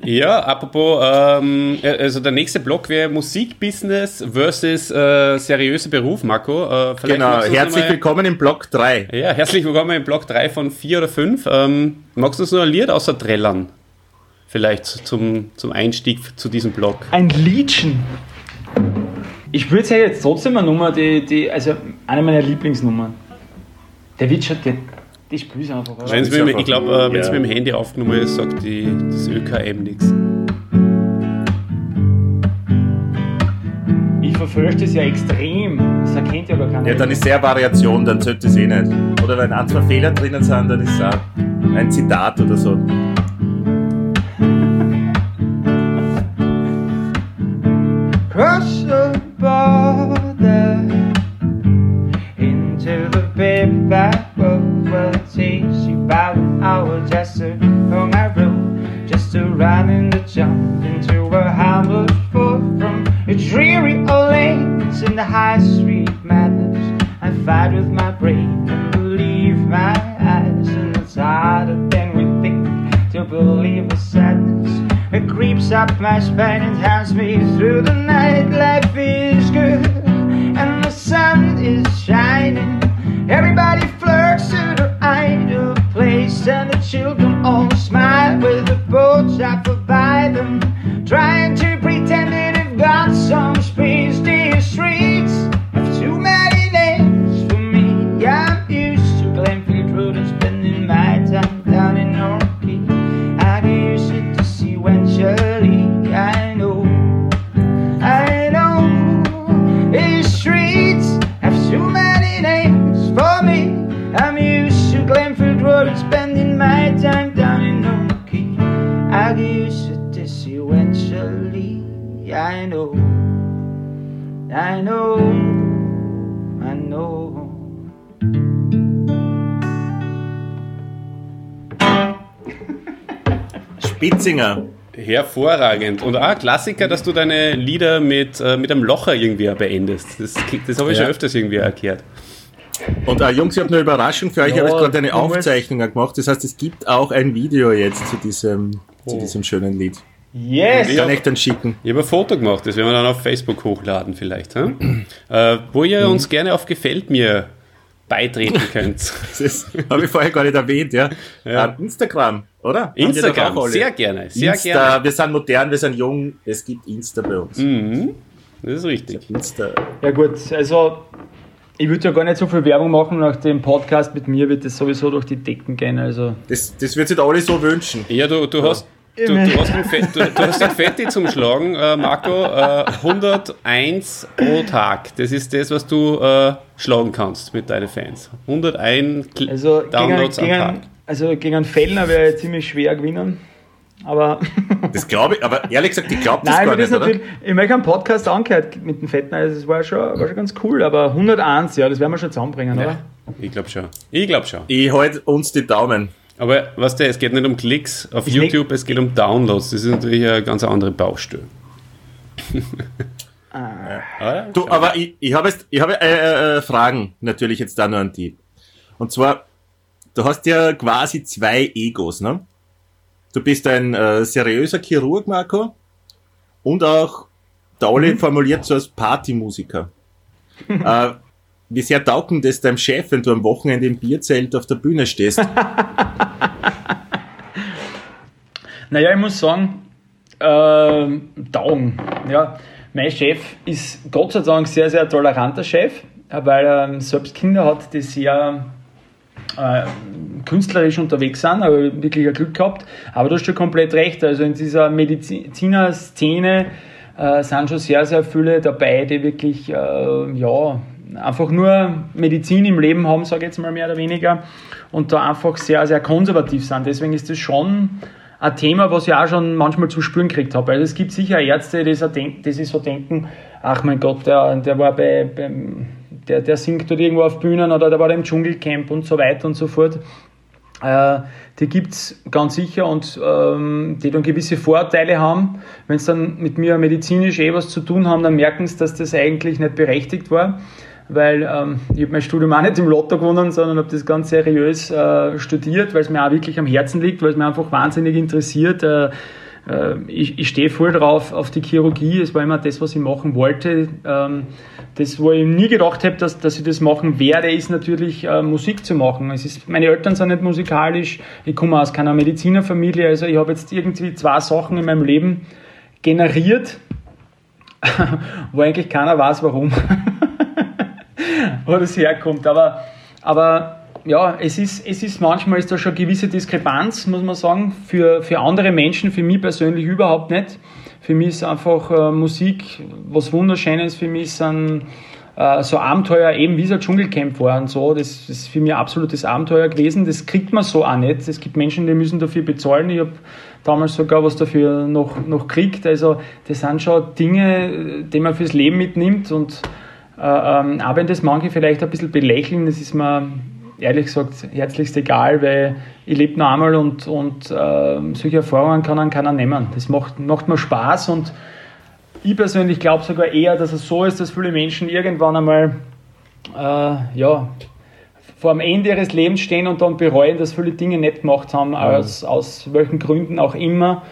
Ja, apropos, ähm, also der nächste Block wäre Musikbusiness versus äh, seriöser Beruf, Marco. Äh, Genau, du herzlich willkommen im Block 3. Ja, herzlich willkommen im Block 3 von 4 oder 5. Ähm, magst du uns noch ein Lied außer Trellern? Vielleicht zum, zum Einstieg zu diesem Block. Ein Liedchen. Ich würde sagen, jetzt trotzdem eine Nummer, die, die, also eine meiner Lieblingsnummern. Der wird schon, der, die spiele ich einfach. oder? Wenn's ist mit, ich glaube, äh, wenn es ja. mit dem Handy aufgenommen ist, sagt die, das ÖKM nichts. Ich verfälsche das ja extrem. Das erkennt ja gar keiner. Ja, dann ist sehr Variation, dann zählt das eh nicht. Oder wenn ein, zwei Fehler drinnen sind, dann ist es auch ein Zitat oder so. Cross the border into the big back road. Well, it takes you about an hour just to on my road, just to run in the jump into a hamlet far from a dreary old lanes in the high street madness. I fight with my brain and believe my eyes, and it's harder than we think to believe the sadness. It creeps up my spine and hands me through the night. Life is good and the sun is shining. Everybody flirts to their ideal place, and the children all smile with the boats out by them, trying to pretend that they've got some space. I know, I know. Spitzinger. Hervorragend. Und auch Klassiker, dass du deine Lieder mit, äh, mit einem Locher irgendwie beendest. Das, das habe ich Ja. schon öfters irgendwie erklärt. Und äh, Jungs, ich habe eine Überraschung für euch. Ich Ja, habe jetzt gerade eine Aufzeichnung gemacht. Das heißt, es gibt auch ein Video jetzt zu diesem, zu Oh. diesem schönen Lied. Yes! Ja. Kann ich dann schicken. Ich habe ein Foto gemacht, das werden wir dann auf Facebook hochladen vielleicht. hä? äh, wo ihr Mhm. uns gerne auf Gefällt mir beitreten (laughs) könnt. Das habe ich vorher gar nicht erwähnt, ja. Ja. Ähm, Instagram, oder? Instagram, auch alle? sehr gerne, sehr Insta, gerne. wir sind modern, wir sind jung, es gibt Insta bei uns. Mhm. Das ist richtig. Ja gut, also ich würde ja gar nicht so viel Werbung machen, nach dem Podcast mit mir wird das sowieso durch die Decken gehen. Also. Das, das wird sich alle so wünschen. Ja, du, du hast. Du, du, hast den du, du hast den Fetti zum Schlagen, äh, Marco. Äh, 101 pro Tag. Das ist das, was du äh, schlagen kannst mit deinen Fans. 101 also Downloads gegen, am Tag. Gegen, also gegen einen Fellner wäre ziemlich schwer gewinnen. Aber. (laughs) das glaube ich, aber ehrlich gesagt, ich glaube das Nein, gar das nicht. Natürlich, ich habe einen Podcast angehört mit dem Fetten, also das war schon, war schon ganz cool, aber 101, ja, das werden wir schon zusammenbringen, ja, oder? Ich glaube schon. Ich glaube schon. Ich halte uns die Daumen. Aber was der, es geht nicht um Klicks auf ist YouTube, es geht um Downloads. Das ist natürlich eine ganz andere Baustelle. ah. Ja. Du, aber ich, ich habe jetzt, ich habe äh, äh, Fragen natürlich jetzt da nur an die. Und zwar, du hast ja quasi zwei Egos, ne? Du bist ein äh, seriöser Chirurg, Marco, und auch, der Olli mhm. formuliert so als Partymusiker. (laughs) äh, wie sehr taugt das deinem Chef, wenn du am Wochenende im Bierzelt auf der Bühne stehst? (laughs) naja, ich muss sagen, äh, taugen. Ja. Mein Chef ist Gott sei Dank sehr, sehr toleranter Chef, weil er selbst Kinder hat, die sehr äh, künstlerisch unterwegs sind, aber wirklich ein Glück gehabt. Aber du hast schon komplett recht. Also in dieser Mediziner-Szene äh, sind schon sehr, sehr viele dabei, die wirklich, äh, ja, einfach nur Medizin im Leben haben, sage ich jetzt mal mehr oder weniger, und da einfach sehr, sehr konservativ sind. Deswegen ist das schon ein Thema, was ich auch schon manchmal zu spüren gekriegt habe. Also es gibt sicher Ärzte, die, sich so denken, ach mein Gott, der, der war bei, beim der, der singt dort irgendwo auf Bühnen oder der war im Dschungelcamp und so weiter und so fort. Äh, die gibt es ganz sicher und ähm, die dann gewisse Vorteile haben. Wenn sie dann mit mir medizinisch eh was zu tun haben, dann merken sie, dass das eigentlich nicht berechtigt war. Weil ähm, ich habe mein Studium auch nicht im Lotto gewonnen, sondern habe das ganz seriös äh, studiert, weil es mir auch wirklich am Herzen liegt, weil es mir einfach wahnsinnig interessiert. Äh, äh, ich, ich stehe voll drauf auf die Chirurgie. Es war immer das, was ich machen wollte. Ähm, das, wo ich nie gedacht habe, dass, dass ich das machen werde, ist natürlich äh, Musik zu machen. Es ist, meine Eltern sind nicht musikalisch. Ich komme aus keiner Medizinerfamilie. Also ich habe jetzt irgendwie zwei Sachen in meinem Leben generiert, (laughs) wo eigentlich keiner weiß, warum. (laughs) wo das herkommt. Aber, aber ja, es ist, es ist manchmal ist da schon eine gewisse Diskrepanz, muss man sagen, für, für andere Menschen, für mich persönlich überhaupt nicht. Für mich ist einfach äh, Musik was Wunderschönes, für mich sind äh, so Abenteuer eben wie so ein Dschungelcamp war und so, das, ist für mich ein absolutes Abenteuer gewesen, das kriegt man so auch nicht. Es gibt Menschen, die müssen dafür bezahlen, ich habe damals sogar was dafür noch, noch kriegt, also das sind schon Dinge, die man fürs Leben mitnimmt und ähm, auch wenn das manche vielleicht ein bisschen belächeln, das ist mir ehrlich gesagt herzlichst egal, weil ich lebe noch einmal und, und äh, solche Erfahrungen kann dann keiner nehmen. Das macht, macht mir Spaß und ich persönlich glaube sogar eher, dass es so ist, dass viele Menschen irgendwann einmal äh, ja, vor dem Ende ihres Lebens stehen und dann bereuen, dass viele Dinge nicht gemacht haben, aus, aus welchen Gründen auch immer.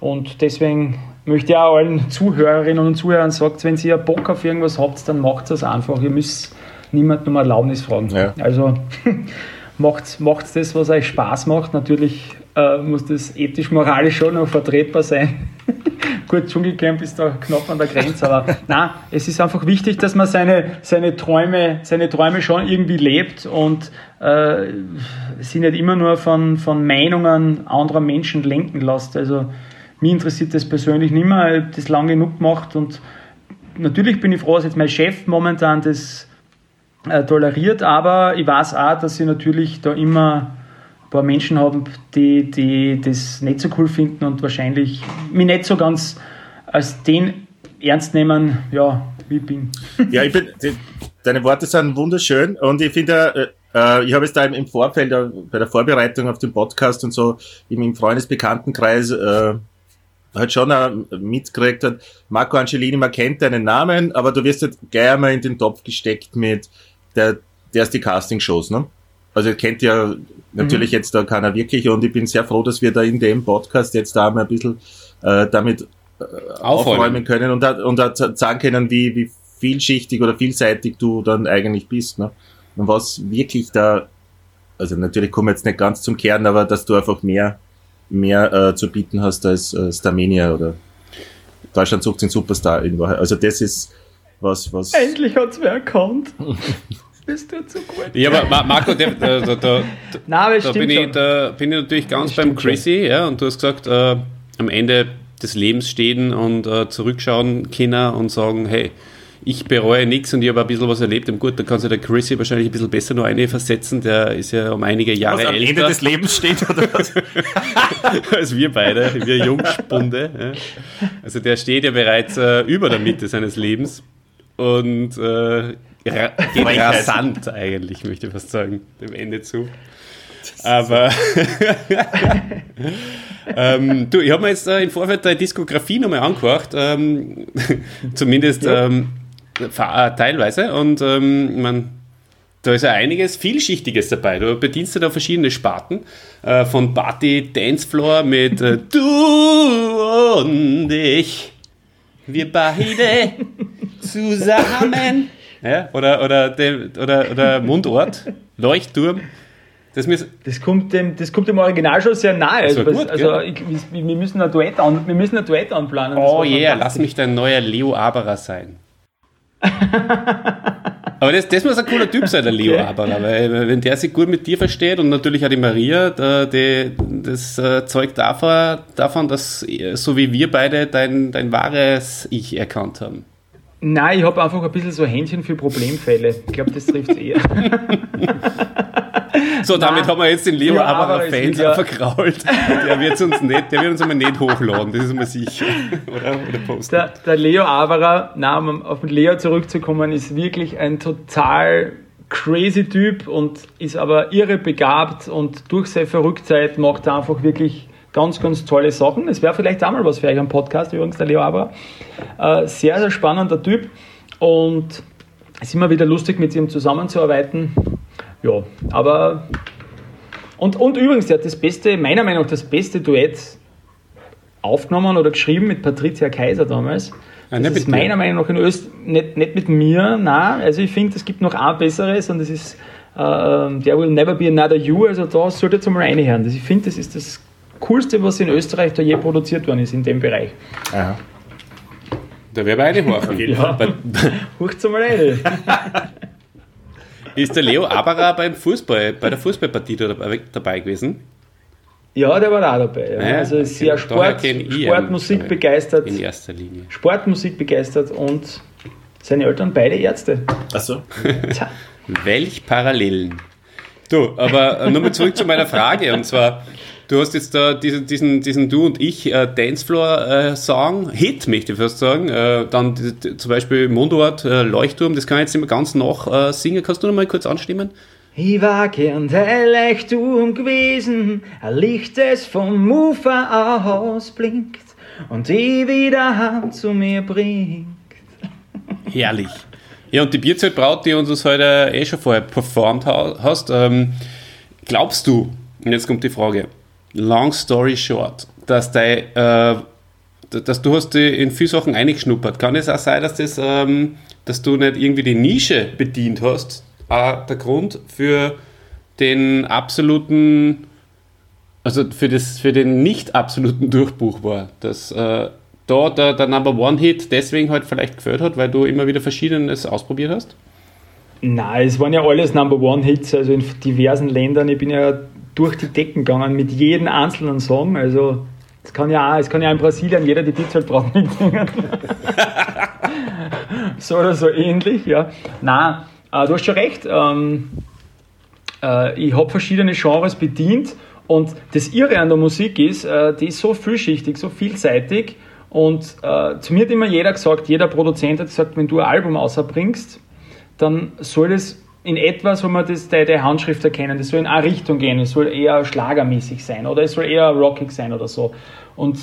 Und deswegen möchte auch allen Zuhörerinnen und Zuhörern sagen, wenn ihr Bock auf irgendwas habt, dann macht es einfach. Ihr müsst niemand um Erlaubnis fragen. Ja. Also (laughs) macht, macht das, was euch Spaß macht. Natürlich äh, muss das ethisch-moralisch schon noch vertretbar sein. (laughs) Gut, Dschungelcamp ist da knapp an der Grenze, aber (laughs) nein, es ist einfach wichtig, dass man seine, seine, Träume, seine Träume schon irgendwie lebt und äh, sie nicht immer nur von, von Meinungen anderer Menschen lenken lässt. Also mich interessiert das persönlich nicht mehr, ich habe das lange genug gemacht und natürlich bin ich froh, dass jetzt mein Chef momentan das äh, toleriert, aber ich weiß auch, dass ich natürlich da immer ein paar Menschen habe, die, die das nicht so cool finden und wahrscheinlich mich nicht so ganz als den ernst nehmen, ja, wie ich bin. Ja, ich bin, die, deine Worte sind wunderschön und ich finde, äh, äh ich habe es da im Vorfeld äh, bei der Vorbereitung auf den Podcast und so im Freundesbekanntenkreis äh, halt schon auch mitgekriegt hat, Marco Angelini, man kennt deinen Namen, aber du wirst halt gleich einmal in den Topf gesteckt mit der, der ist die Castingshows, ne? Also kennt ja natürlich mhm. jetzt da keiner wirklich und ich bin sehr froh, dass wir da in dem Podcast jetzt da mal ein bisschen äh, damit äh, aufräumen können und, und da sagen können, wie, wie vielschichtig oder vielseitig du dann eigentlich bist. Ne? Und was wirklich da, also natürlich kommen wir jetzt nicht ganz zum Kern, aber dass du einfach mehr, mehr äh, zu bieten hast als äh, Starmania oder Deutschland sucht den Superstar in Wahrheit. Also das ist was, was. Endlich hat es wer erkannt. Das tut so gut. Ja, aber Marco, der, (laughs) da, da, da, Nein, da, bin ich, da, bin ich, natürlich ganz beim Chrissy, ja, und du hast gesagt, äh, am Ende des Lebens stehen und äh, zurückschauen Kinder und sagen, hey, ich bereue nichts und ich habe ein bisschen was erlebt. Und gut, da kann sich der Chrissy wahrscheinlich ein bisschen besser noch eine versetzen. Der ist ja um einige Jahre was am älter. Ende des Lebens steht, oder was? (laughs) Als wir beide, wir Jungspunde. Ja. Also der steht ja bereits äh, über der Mitte seines Lebens und äh, geht rasant eigentlich, möchte ich fast sagen, dem Ende zu. Aber (laughs) ähm, du, ich habe mir jetzt äh, im Vorfeld deine Diskografie nochmal angehört, ähm, (laughs) zumindest ja. ähm, äh, teilweise. Und ähm, man, da ist ja einiges Vielschichtiges dabei. Du bedienst ja da verschiedene Sparten. Äh, von Party Dancefloor mit äh, (laughs) Du und ich. Wir beide zusammen. Ja, oder, oder, oder, oder Mundort, Leuchtturm. Das, das, kommt dem, das kommt dem Original schon sehr nahe. Also, gut, also ich, wir, müssen ein Duett an, wir müssen ein Duett anplanen. Oh yeah, lass mich dein neuer Leo Aberer sein. Aber das, das muss ein cooler Typ sein, der Leo okay. Aberer, weil wenn der sich gut mit dir versteht und natürlich auch die Maria, die, das äh, zeugt davon, davon, dass so wie wir beide dein, dein wahres Ich erkannt haben. Nein, ich habe einfach ein bisschen so Händchen für Problemfälle. Ich glaube, das trifft eher. (laughs) so, damit Nein, haben wir jetzt den Leo Aberer Fans ja verkrault. Der wird uns nicht, der wird uns einmal nicht hochladen, das ist mir sicher. Oder, oder posten. Der, der Leo Aberer, na, um auf den Leo zurückzukommen, ist wirklich ein total crazy Typ und ist aber irre begabt und durch seine Verrücktheit macht er einfach wirklich ganz, ganz tolle Sachen. Es wäre vielleicht auch mal was für euch am Podcast, übrigens, der Leo Aber. Äh, sehr, sehr spannender Typ und es ist immer wieder lustig, mit ihm zusammenzuarbeiten. Ja, aber. Und, und übrigens, er hat das beste, meiner Meinung nach, das beste Duett aufgenommen oder geschrieben mit Patricia Kaiser damals. Ah, das ist meiner Meinung nach in Öst nicht, nicht mit mir, nein. Also ich finde, es gibt noch ein besseres und das ist uh, There Will Never Be Another You. Also da solltet ihr mal reinhören. ich finde, das ist das Coolste, was in Österreich da je produziert worden ist in dem Bereich. Aha. Da wäre (laughs) eine horchen. ja. Hurcht's mal rein. (laughs) ist der Leo Aberer beim Fußball, bei der Fußballpartie dabei, dabei gewesen? Ja, der war auch dabei. Ja. Ja, also ist sehr Sport, Sportmusik begeistert. In erster Linie. Sportmusik begeistert und seine Eltern beide Ärzte. Achso. (laughs) Welch Parallelen. Du, aber nochmal zurück zu meiner Frage und zwar, Du hast jetzt da diesen, diesen, diesen Du und Ich äh, Dancefloor-Song, äh, Hit, möchte ich fast sagen. Äh, dann zum Beispiel Mundort, äh, Leuchtturm, das kann ich jetzt nicht mehr ganz noch äh, singen. Kannst du noch mal kurz anstimmen? Ich war gern der Leuchtturm gewesen, ein Licht, das vom Ufer aus blinkt und die wieder Hand zu mir bringt. (laughs) Herrlich. Ja, und die Bierzeltbraut, die uns heute eh schon vorher performt hast, ähm, glaubst du, und jetzt kommt die Frage, long story short, dass, dein, äh, dass du hast in viele Sachen eingeschnuppert. Kann es auch sein, dass, das, ähm, dass du nicht irgendwie die Nische bedient hast? Äh, der Grund für den absoluten, also für, das, für den nicht absoluten Durchbruch war, dass äh, da der, der Number One Hit deswegen halt vielleicht gefällt hat, weil du immer wieder Verschiedenes ausprobiert hast? Nein, es waren ja alles Number One Hits, also in diversen Ländern. Ich bin ja durch die Decken gegangen mit jedem einzelnen Song. Also es kann ja auch, es kann ja in Brasilien jeder die Pizza braucht mitsingen. so oder so ähnlich, ja. Nein, äh, du hast schon recht. Ähm, äh, ich habe verschiedene Genres bedient und das Irre an der Musik ist, äh, die ist so vielschichtig, so vielseitig. Und äh, zu mir hat immer jeder gesagt, jeder Produzent hat gesagt, wenn du ein Album außerbringst, dann soll das in etwa soll man das, die, die Handschrift erkennen. Das soll in eine Richtung gehen. Es soll eher schlagermäßig sein oder es soll eher rockig sein oder so. Und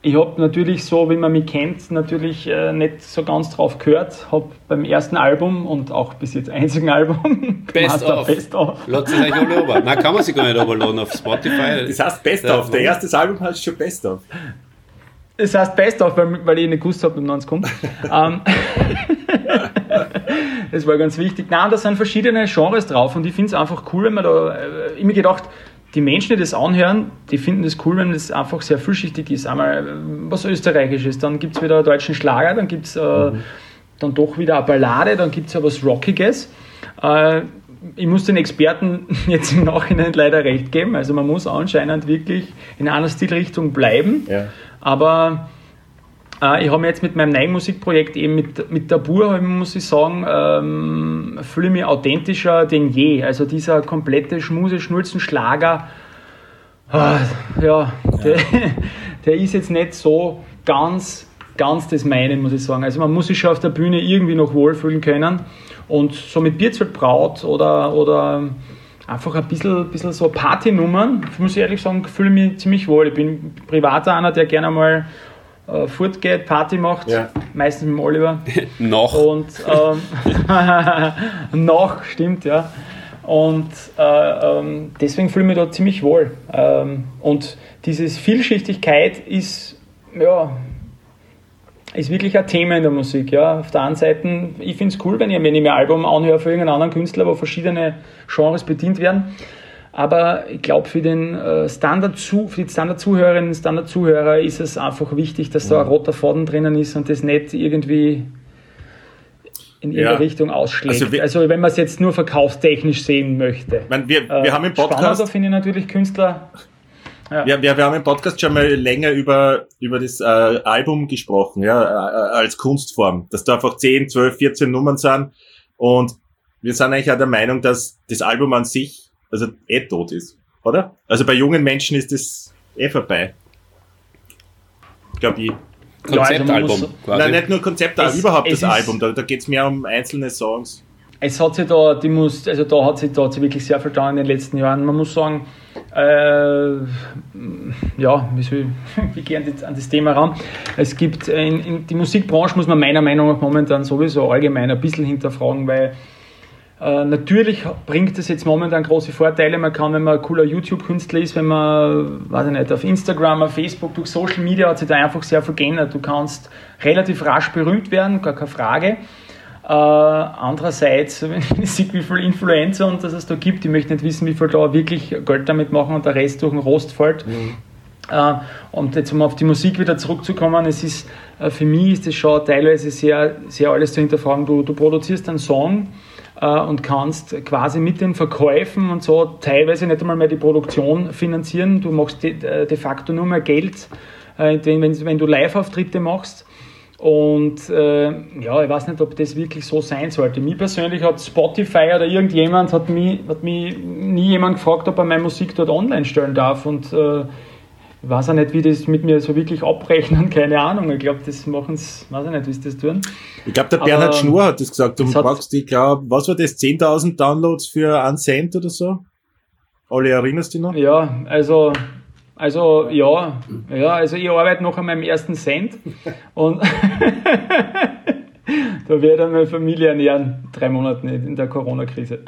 ich habe natürlich so, wie man mich kennt, natürlich äh, nicht so ganz drauf gehört. Habe beim ersten Album und auch bis jetzt einzigen Album (laughs) Best of. Best of. Lass sich euch alle runter. Nein, kann man sich gar nicht runterladen auf Spotify. Das heißt Best of. Der erste Album heißt schon Best of. Es heißt Best of, weil, weil ich nicht gewusst habe, wann es kommt. (laughs) Ähm, (laughs) das war ganz wichtig. Nein, da sind verschiedene Genres drauf und ich finde es einfach cool, wenn man da äh, immer gedacht, die Menschen, die das anhören, die finden das cool, wenn es einfach sehr vielschichtig ist. Einmal was Österreichisches, dann gibt es wieder einen deutschen Schlager, dann gibt es äh, mhm. dann doch wieder eine Ballade, dann gibt es ja was Rockiges. Äh, ich muss den Experten (laughs) jetzt im Nachhinein leider recht geben. Also man muss anscheinend wirklich in einer Stilrichtung bleiben. Ja. Aber äh, ich habe jetzt mit meinem neuen Musikprojekt eben mit, mit Tabur, muss ich sagen, ähm, fühle mich authentischer denn je. Also dieser komplette Schmuse, Schnulzen, Schlager, äh, ja, der, (laughs) der ist jetzt nicht so ganz, ganz das meine, muss ich sagen. Also man muss sich schon auf der Bühne irgendwie noch wohlfühlen können. Und so mit Bierzelt Braut oder, oder einfach ein bisschen, bisschen so Partynummern, muss ich ehrlich sagen, fühle mich ziemlich wohl. Ich bin privater einer, der gerne mal äh, fortgeht, Party macht, ja. meistens mit dem Oliver. (laughs) noch. Und ähm, (laughs) noch, stimmt, ja. Und äh, ähm, deswegen fühle ich mich da ziemlich wohl. Ähm, und diese Vielschichtigkeit ist, ja, ist wirklich ein Thema in der Musik. Ja. Auf der einen Seite, ich finde es cool, wenn ich, wenn ich mir ein Album anhöre für irgendeinen anderen Künstler, wo verschiedene Genres bedient werden. Aber ich glaube, für den äh, Standard für die Standard-Zuhörerinnen und Standard-Zuhörer ist es einfach wichtig, dass da ein roter Faden drinnen ist und das nicht irgendwie in ihre ja. Richtung ausschlägt. Also, also wenn man es jetzt nur verkaufstechnisch sehen möchte. Meine, wir, wir äh, haben im Podcast. Spannender finde ich natürlich Künstler ja. Wir, wir, wir haben im Podcast schon mal länger über, über das äh, Album gesprochen, ja, äh, als Kunstform, dass da einfach 10, 12, 14 Nummern sind und wir sind eigentlich auch der Meinung, dass das Album an sich also eh tot ist, oder? Also bei jungen Menschen ist das eh vorbei. Glaube ich. Konzeptalbum. Ja, Nein, nicht nur Konzeptalbum, überhaupt das Album. Da, da geht es mehr um einzelne Songs. Es hat sich da, die muss, also da hat sich da hat sich wirklich sehr viel getan in den letzten Jahren. Man muss sagen, äh, ja, wie (laughs) gehen jetzt an das Thema ran? Es gibt in, in, die Musikbranche muss man meiner Meinung nach momentan sowieso allgemein ein bisschen hinterfragen, weil äh, natürlich bringt es jetzt momentan große Vorteile. Man kann, wenn man ein cooler YouTube-Künstler ist, wenn man, weiß ich nicht, auf Instagram, auf Facebook, durch Social Media hat sich da einfach sehr viel geändert. Du kannst relativ rasch berühmt werden, gar keine Frage. Äh, andererseits, (laughs) wenn ich sehe, wie viele Influencer und dass es da gibt, ich möchte nicht wissen, wie viel da wirklich Geld damit machen und der Rest durch den Rost fällt. Mhm. Äh, und jetzt um auf die Musik wieder zurückzukommen, es ist, äh, für mich ist es schon teilweise sehr, sehr alles zu hinterfragen. Du, du produzierst einen Song äh, und kannst quasi mit den Verkäufen und so teilweise nicht einmal mehr die Produktion finanzieren. Du machst de, äh, de facto nur mehr Geld, äh, wenn, wenn du Live-Auftritte machst. Und äh, ja, ich weiß nicht, ob das wirklich so sein sollte. Mir persönlich hat Spotify oder irgendjemand hat mich, hat mich nie jemand gefragt, ob er meine Musik dort online stellen darf. Und äh, ich weiß auch nicht, wie das mit mir so wirklich abrechnen, (laughs) keine Ahnung. Ich glaube, das machen sie, weiß ich nicht, wie sie das tun. Ich glaube, der Bernhard Aber, Schnur hat das gesagt. Du brauchst, ich glaube, was war das, 10.000 Downloads für einen Cent oder so? Alle erinnerst du dich noch? Ja, also also ja, ja, also ich arbeite noch an meinem ersten Cent und (laughs) da werde ich meine Familie ernähren, drei Monate in der Corona-Krise.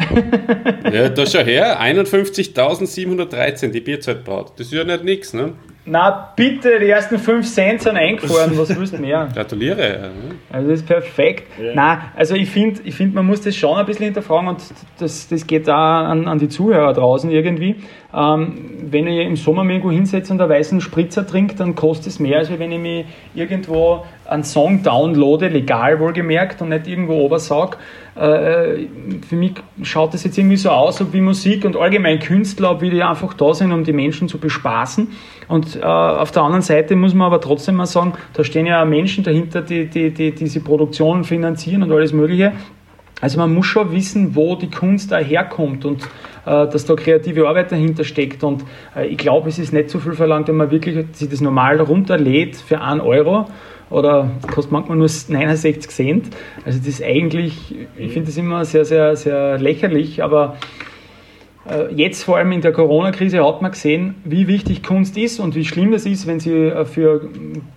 ja, da schau her, 51.713 die Bierzeitbraut. Das ist ja nicht nichts, ne? Na bitte, die ersten 5 Cent sind eingefahren, was willst du mehr? (laughs) Gratuliere. Also das ist perfekt. Ja. Nein, also ich finde, ich find, man muss das schon ein bisschen hinterfragen und das, das geht da an, an die Zuhörer draußen irgendwie. Ähm, wenn ich im Sommer irgendwo hinsetze und einen weißen Spritzer trinke, dann kostet es mehr, als wenn ich mich irgendwo einen Song downloade, legal wohlgemerkt und nicht irgendwo obersag. Äh, für mich schaut das jetzt irgendwie so aus, ob wie Musik und allgemein Künstler, ob die einfach da sind, um die Menschen zu bespaßen. Und äh, auf der anderen Seite muss man aber trotzdem mal sagen, da stehen ja Menschen dahinter, die, die, die diese Produktion finanzieren und alles Mögliche. Also man muss schon wissen, wo die Kunst da herkommt und äh, dass da kreative Arbeit dahinter steckt. Und äh, ich glaube, es ist nicht so viel verlangt, wenn man wirklich sich das normal runterlädt für einen Euro oder kostet manchmal nur 69 Cent. Also das ist eigentlich, ich finde das immer sehr, sehr, sehr lächerlich, aber äh, jetzt vor allem in der Corona-Krise hat man gesehen, wie wichtig Kunst ist und wie schlimm das ist, wenn sie äh, für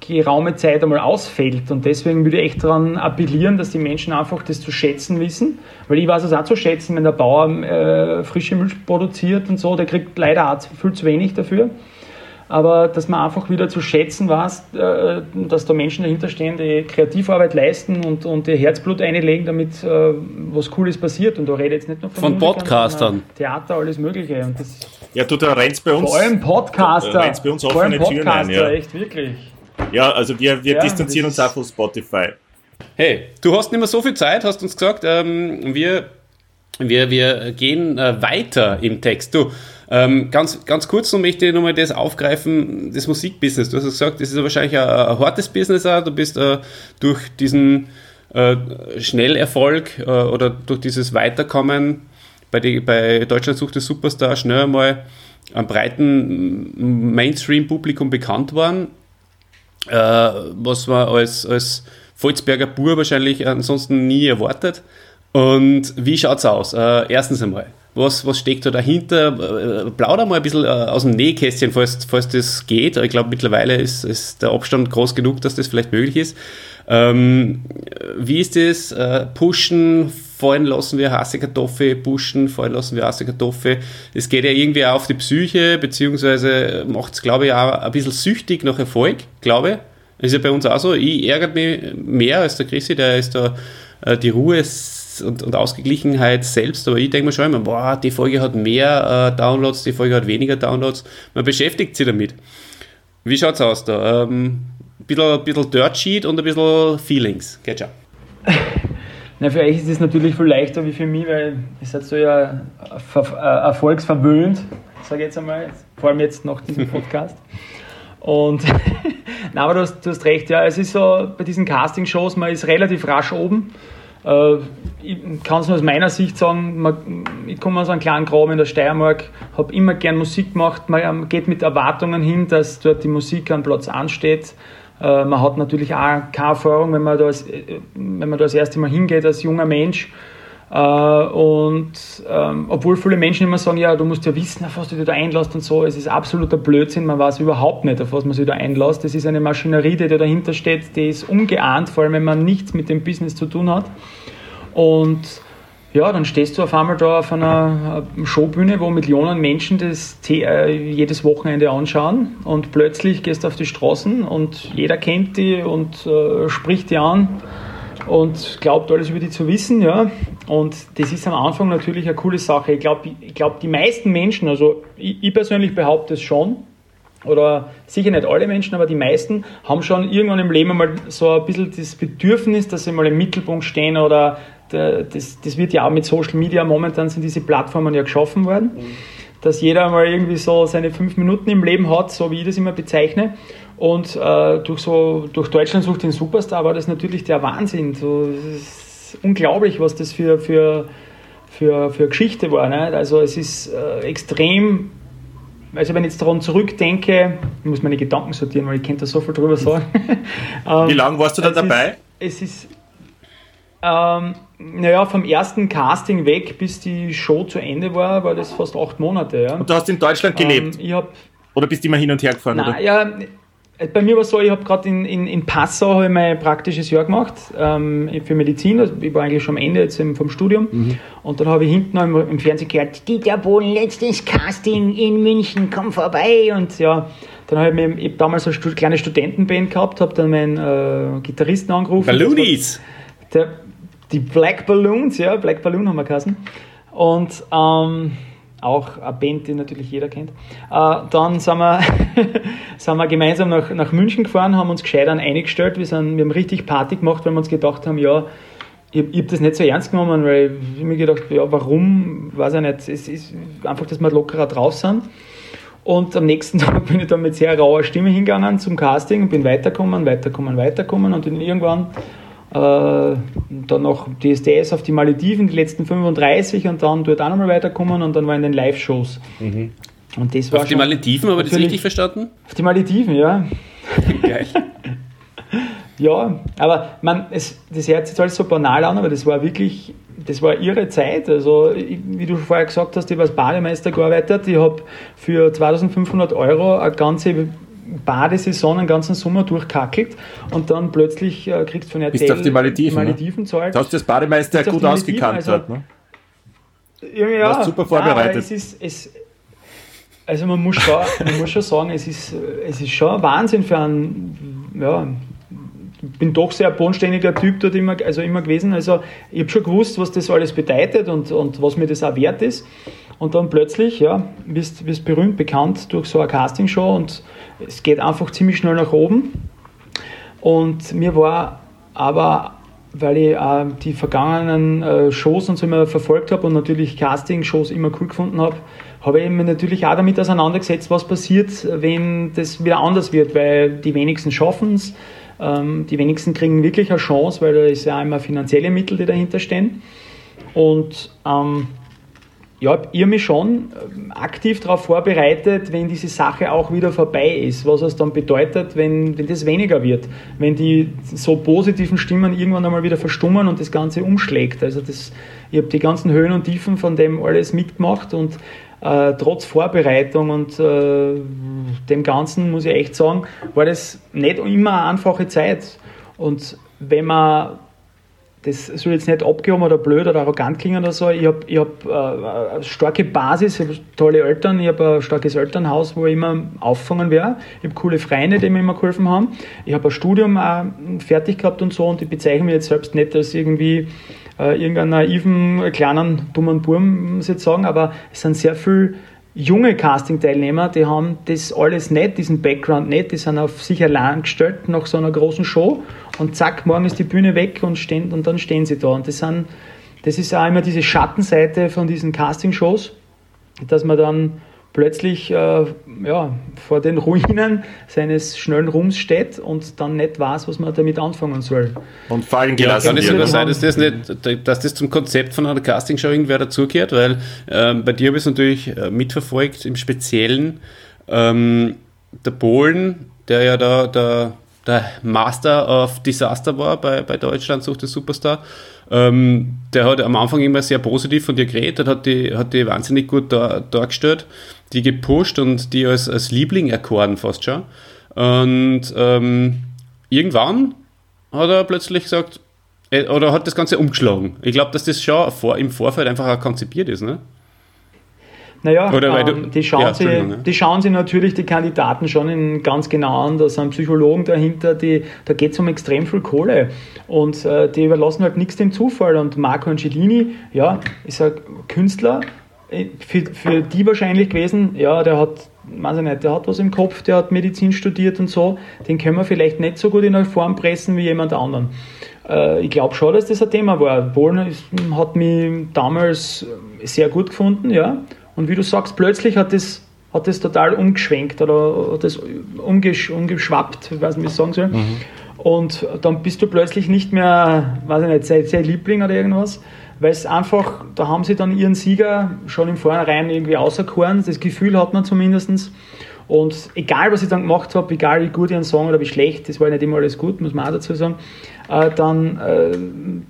geraume Zeit einmal ausfällt. Und deswegen würde ich echt daran appellieren, dass die Menschen einfach das zu schätzen wissen. Weil ich weiß es auch zu schätzen, wenn der Bauer äh, frische Milch produziert und so, der kriegt leider auch viel zu wenig dafür aber dass man einfach wieder zu schätzen weiß, äh, dass da Menschen dahinter stehen, die Kreativarbeit leisten und, und ihr Herzblut einlegen, damit äh, was Cooles passiert. Und da rede ich jetzt nicht nur von, von Podcastern. Theater, alles Mögliche. Und das Ja, du, da rennst bei uns. Vor allem Podcaster. Da rennst bei uns Vor allem offene Türen ein, Podcaster, ja. echt, wirklich. Ja, also wir, wir Ja, distanzieren uns auch von Spotify. Hey, du hast nicht mehr so viel Zeit, hast uns gesagt. Ähm, wir, wir, wir gehen äh, weiter im Text. Du, ähm, ganz, ganz kurz noch möchte ich nochmal das aufgreifen, das Musikbusiness. Du hast gesagt, das ist wahrscheinlich ein, ein hartes Business auch. Du bist äh, durch diesen äh, Schnellerfolg äh, oder durch dieses Weiterkommen bei, die, bei Deutschland sucht der Superstar schnell einmal einem breiten Mainstream-Publikum bekannt worden, äh, was man als, als Volzberger Bur wahrscheinlich ansonsten nie erwartet. Und wie schaut's aus? Äh, erstens einmal, was, was steckt da dahinter? Äh, Plauder mal ein bisschen äh, aus dem Nähkästchen, falls, falls das geht. Ich glaube, mittlerweile ist, ist der Abstand groß genug, dass das vielleicht möglich ist. Ähm, wie ist das? Äh, pushen, fallen lassen wir heiße Kartoffel, pushen, fallen lassen wir heiße Kartoffel. Das geht ja irgendwie auch auf die Psyche, beziehungsweise macht es, glaube ich, auch ein bisschen süchtig nach Erfolg, glaube ich. Ist ja bei uns auch so. Ich ärgere mich mehr als der Chrissy, der ist da die Ruhe und, und Ausgeglichenheit selbst, aber ich denke mir schon immer, boah, die Folge hat mehr äh, Downloads, die Folge hat weniger Downloads. Man beschäftigt sich damit. Wie schaut's aus da? Ähm, ein bisschen, ein bisschen Dirt Sheet und ein bisschen Feelings. Schon. (laughs) Na, für euch ist es natürlich viel leichter wie für mich, weil ihr seid so ja ver- äh, erfolgsverwöhnt, sage ich jetzt einmal, vor allem jetzt nach diesem (laughs) Podcast. Und, (laughs) na, aber du hast, du hast recht, ja, es ist so bei diesen Casting-Shows, man ist relativ rasch oben. Äh, ich kann es nur aus meiner Sicht sagen, ich komme aus einem kleinen Graben in der Steiermark, habe immer gern Musik gemacht, man ähm, geht mit Erwartungen hin, dass dort die Musik am Platz ansteht. Äh, man hat natürlich auch keine Erfahrung, wenn man da äh, wenn man da das erste Mal hingeht als junger Mensch. Äh, und ähm, obwohl viele Menschen immer sagen, ja, du musst ja wissen, auf was du dich da einlässt und so, es ist absoluter Blödsinn, man weiß überhaupt nicht, auf was man sich da einlässt. Das ist eine Maschinerie, die da dahinter steht, die ist ungeahnt, vor allem wenn man nichts mit dem Business zu tun hat. Und ja, dann stehst du auf einmal da auf einer äh, Showbühne, wo Millionen Menschen das äh, jedes Wochenende anschauen und plötzlich gehst du auf die Straßen und jeder kennt die und äh, spricht die an und glaubt alles über die zu wissen, ja. Und das ist am Anfang natürlich eine coole Sache. Ich glaube, ich glaub, die meisten Menschen, also ich, ich persönlich behaupte es schon, oder sicher nicht alle Menschen, aber die meisten haben schon irgendwann im Leben einmal so ein bisschen das Bedürfnis, dass sie mal im Mittelpunkt stehen oder der, das, das wird ja auch mit Social Media, momentan sind diese Plattformen ja geschaffen worden, dass jeder mal irgendwie so seine fünf Minuten im Leben hat, so wie ich das immer bezeichne. Und äh, durch, so, durch Deutschland sucht den Superstar war das natürlich der Wahnsinn. So, es ist unglaublich, was das für, für, für, für Geschichte war. Ne? Also es ist äh, extrem also wenn ich jetzt daran zurückdenke, ich muss meine Gedanken sortieren, weil ich könnte da so viel drüber sagen. (laughs) Ähm, Wie lange warst du da dabei? Ist, es ist, ähm, naja, vom ersten Casting weg, bis die Show zu Ende war, war das fast acht Monate. Ja. Und du hast in Deutschland gelebt? Ähm, ich hab, oder bist du immer hin und her gefahren? Nein, oder? ja, bei mir war es so, ich habe gerade in, in, in Passau mein praktisches Jahr gemacht ähm, für Medizin. Also ich war eigentlich schon am Ende jetzt vom Studium. Mhm. Und dann habe ich hinten im, im Fernsehen gehört, Dieter Bohlen, letztes Casting in München, komm vorbei. Und ja, dann habe ich, mir, ich hab damals eine kleine Studentenband gehabt, habe dann meinen äh, Gitarristen angerufen. Balloonies! Der, die Black Balloons, ja, Black Balloon haben wir geheißen. Und ähm, auch eine Band, die natürlich jeder kennt. Äh, dann sind wir, (laughs) sind wir gemeinsam nach, nach München gefahren, haben uns gescheit an eingestellt. Wir, sind, wir haben richtig Party gemacht, weil wir uns gedacht haben, ja, ich, ich habe das nicht so ernst genommen, weil ich mir gedacht ja, warum, weiß ich nicht. Es ist einfach, dass wir lockerer drauf sind. Und am nächsten (laughs) Tag bin ich dann mit sehr rauer Stimme hingegangen zum Casting und bin weitergekommen, weitergekommen, weitergekommen und dann irgendwann dann noch DSDS auf die Malediven, die letzten 35 und dann dort auch nochmal weiterkommen und dann war in den Live-Shows. Und das war Auf die Malediven, habe ich das richtig verstanden? Auf die Malediven, ja. (laughs) Geil. (laughs) Ja, aber man, es, das hört sich jetzt alles so banal an, aber das war wirklich, das war ihre Zeit. Also, ich, wie du vorher gesagt hast, ich habe als Bademeister gearbeitet. Ich habe für 2500 Euro eine ganze Badesaison, einen ganzen Sommer durchkackelt und dann plötzlich äh, kriegst du von Bist du auf die Malediven, ne? Malediven zahlt. Du hast das Bademeister gut ausgekannt. also- dort, ne? Ja, ja, warst super vorbereitet. aber es ist, es, also man muss, schon, man muss schon sagen, es ist, es ist schon ein Wahnsinn für einen, ja, bin doch sehr bodenständiger Typ dort immer, also immer gewesen. Also ich habe schon gewusst, was das alles bedeutet und, und was mir das auch wert ist. Und dann plötzlich, ja, wirst, wirst berühmt, bekannt durch so eine Castingshow und es geht einfach ziemlich schnell nach oben. Und mir war aber, weil ich äh, die vergangenen äh, Shows und so immer verfolgt habe und natürlich Casting-Shows immer cool gefunden habe, habe ich mich natürlich auch damit auseinandergesetzt, was passiert, wenn das wieder anders wird, weil die wenigsten schaffen es, ähm, die wenigsten kriegen wirklich eine Chance, weil da ist ja immer finanzielle Mittel, die dahinter stehen. Und ähm, ja, ich habe mich schon ähm, aktiv darauf vorbereitet, wenn diese Sache auch wieder vorbei ist, was es dann bedeutet, wenn, wenn das weniger wird, wenn die so positiven Stimmen irgendwann einmal wieder verstummen und das Ganze umschlägt. Also das, ich habe die ganzen Höhen und Tiefen von dem alles mitgemacht und äh, trotz Vorbereitung und äh, dem Ganzen, muss ich echt sagen, war das nicht immer eine einfache Zeit. Und wenn man das soll jetzt nicht abgehoben oder blöd oder arrogant klingen oder so. Ich habe ich hab, äh, eine starke Basis, ich habe tolle Eltern, ich habe ein starkes Elternhaus, wo ich immer auffangen werde. Ich habe coole Freunde, die mir immer geholfen haben. Ich habe ein Studium auch fertig gehabt und so und ich bezeichne mich jetzt selbst nicht als irgendwie äh, irgendeinen naiven, kleinen, dummen Burm, muss ich jetzt sagen, aber es sind sehr viele junge Casting-Teilnehmer, die haben das alles nicht, diesen Background nicht, die sind auf sich allein gestellt nach so einer großen Show und zack, morgen ist die Bühne weg und, stehen, und dann stehen sie da. Und das, sind, das ist auch immer diese Schattenseite von diesen Casting-Shows, dass man dann plötzlich äh, ja, vor den Ruinen seines schnellen Ruhms steht und dann nicht weiß, was man damit anfangen soll. Und fallen gelassen ja, kann es sogar sein, dass das, nicht, dass das zum Konzept von einer Castingshow irgendwer dazugehört, weil ähm, bei dir habe ich es natürlich äh, mitverfolgt, im Speziellen. Ähm, der Polen, der ja da der, der Master of Disaster war bei, bei Deutschland, sucht der Superstar, ähm, der hat am Anfang immer sehr positiv von dir geredet, hat die, hat die wahnsinnig gut da, dargestellt die gepusht und die als, als Liebling erkoren fast schon. Und ähm, irgendwann hat er plötzlich gesagt, äh, oder hat das Ganze umgeschlagen. Ich glaube, dass das schon vor, im Vorfeld einfach auch konzipiert ist, ne? Naja, ähm, die, schauen ja, sie, ja. die schauen sich natürlich die Kandidaten schon in ganz genau an. Da sind Psychologen dahinter, die, da geht es um extrem viel Kohle. Und äh, die überlassen halt nichts dem Zufall. Und Marco Angelini, ja, ist ein Künstler, für, für die wahrscheinlich gewesen, ja, der hat, weiß ich nicht, der hat was im Kopf, der hat Medizin studiert und so, den können wir vielleicht nicht so gut in eine Form pressen wie jemand anderen. Äh, ich glaube schon, dass das ein Thema war. Bohlen hat mich damals sehr gut gefunden, ja. Und wie du sagst, plötzlich hat das, hat das total umgeschwenkt oder hat das umgesch, umgeschwappt, ich weiß nicht, wie ich sagen soll. Mhm. Und dann bist du plötzlich nicht mehr, weiß ich nicht, sein, sein Liebling oder irgendwas, weil es einfach, da haben sie dann ihren Sieger schon im Vornherein irgendwie auserkoren. Das Gefühl hat man zumindest. Und egal, was ich dann gemacht habe, egal wie gut ich einen Song oder wie schlecht, das war nicht immer alles gut, muss man auch dazu sagen, äh, dann äh,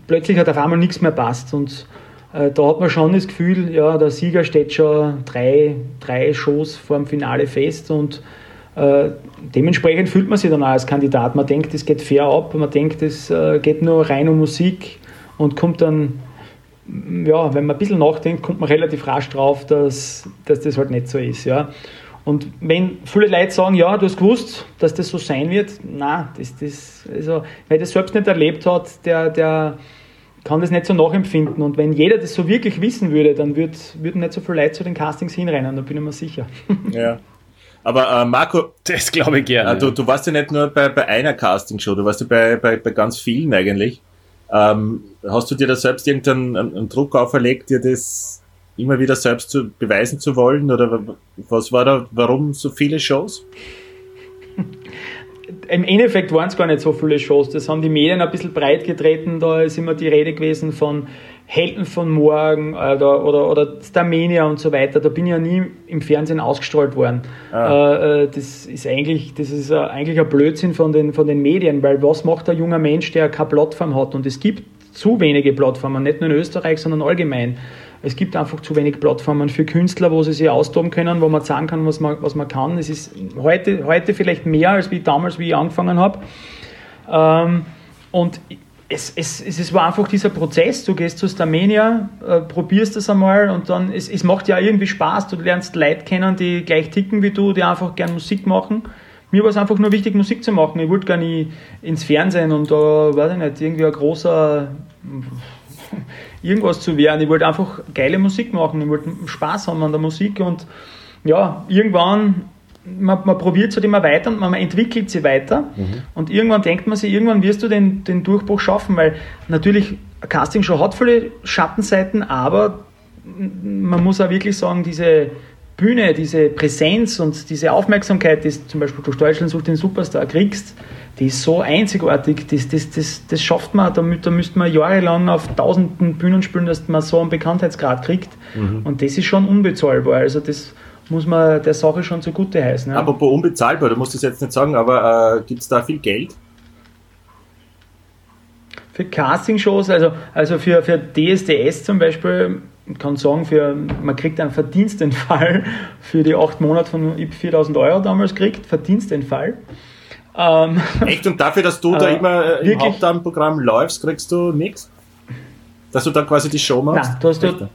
plötzlich hat auf einmal nichts mehr passt. Und da hat man schon das Gefühl, ja, der Sieger steht schon drei, drei Shows vor dem Finale fest und äh, dementsprechend fühlt man sich dann auch als Kandidat. Man denkt, es geht fair ab, man denkt, es äh, geht nur rein um Musik und kommt dann ja, wenn man ein bisschen nachdenkt, kommt man relativ rasch drauf, dass, dass das halt nicht so ist. Ja. Und wenn viele Leute sagen, ja, du hast gewusst, dass das so sein wird, na, das, das, also, wer das selbst nicht erlebt hat, der, der kann das nicht so nachempfinden. Und wenn jeder das so wirklich wissen würde, dann würd, würden nicht so viele Leute zu den Castings hinrennen, da bin ich mir sicher. (laughs) Ja. Aber äh, Marco, das glaube ich gerne. Äh, du, du warst ja nicht nur bei, bei einer Castingshow, du warst ja bei, bei, bei ganz vielen eigentlich. Ähm, hast du dir da selbst irgendeinen einen Druck auferlegt, dir das immer wieder selbst zu beweisen zu wollen? Oder was war da, warum so viele Shows? Im Endeffekt waren es gar nicht so viele Shows. Das haben die Medien ein bisschen breit getreten. Da ist immer die Rede gewesen von Helden von morgen oder, oder, oder Starmania und so weiter. Da bin ich ja nie im Fernsehen ausgestrahlt worden. Ah. Äh, äh, das ist eigentlich, das ist eigentlich ein Blödsinn von den, von den Medien, weil was macht ein junger Mensch, der keine Plattform hat? Und es gibt zu wenige Plattformen, nicht nur in Österreich, sondern allgemein. Es gibt einfach zu wenig Plattformen für Künstler, wo sie sich austoben können, wo man sagen kann, was man, was man kann. Es ist heute, heute vielleicht mehr als wie damals, wie ich angefangen habe. Ähm, und es, es, es war einfach dieser Prozess, du gehst zu Starmania, äh, probierst das einmal und dann, es, es macht ja irgendwie Spaß, du lernst Leute kennen, die gleich ticken wie du, die einfach gern Musik machen. mir war es einfach nur wichtig, Musik zu machen. Ich wollte gar nicht ins Fernsehen und da, weiß ich nicht, irgendwie ein großer irgendwas zu werden. Ich wollte einfach geile Musik machen. Ich wollte Spaß haben an der Musik und ja, irgendwann man, man probiert es halt immer weiter und man entwickelt sie weiter. Mhm. Und irgendwann denkt man sich, irgendwann wirst du den, den Durchbruch schaffen, weil natürlich Casting Show hat viele Schattenseiten, aber man muss auch wirklich sagen, diese Bühne, diese Präsenz und diese Aufmerksamkeit, die zum Beispiel durch Deutschland sucht den Superstar kriegst, die ist so einzigartig, das, das, das, das schafft man, damit, da müsste man jahrelang auf tausenden Bühnen spielen, dass man so einen Bekanntheitsgrad kriegt. Mhm. Und das ist schon unbezahlbar. Also das muss man der Sache schon zugute heißen. Ja. Apropos unbezahlbar, du musst es jetzt nicht sagen, aber äh, gibt es da viel Geld? Für Castingshows, also, also für, für DSDS zum Beispiel, kann sagen, für, man kriegt einen Verdienstentfall (laughs) für die acht Monate von 4000 Euro damals gekriegt, Verdienstentfall. Ähm, Echt? Und dafür, dass du äh, da immer im Hauptprogramm läufst, kriegst du nichts? Dass du da quasi die Show machst? Nein, du hast, da,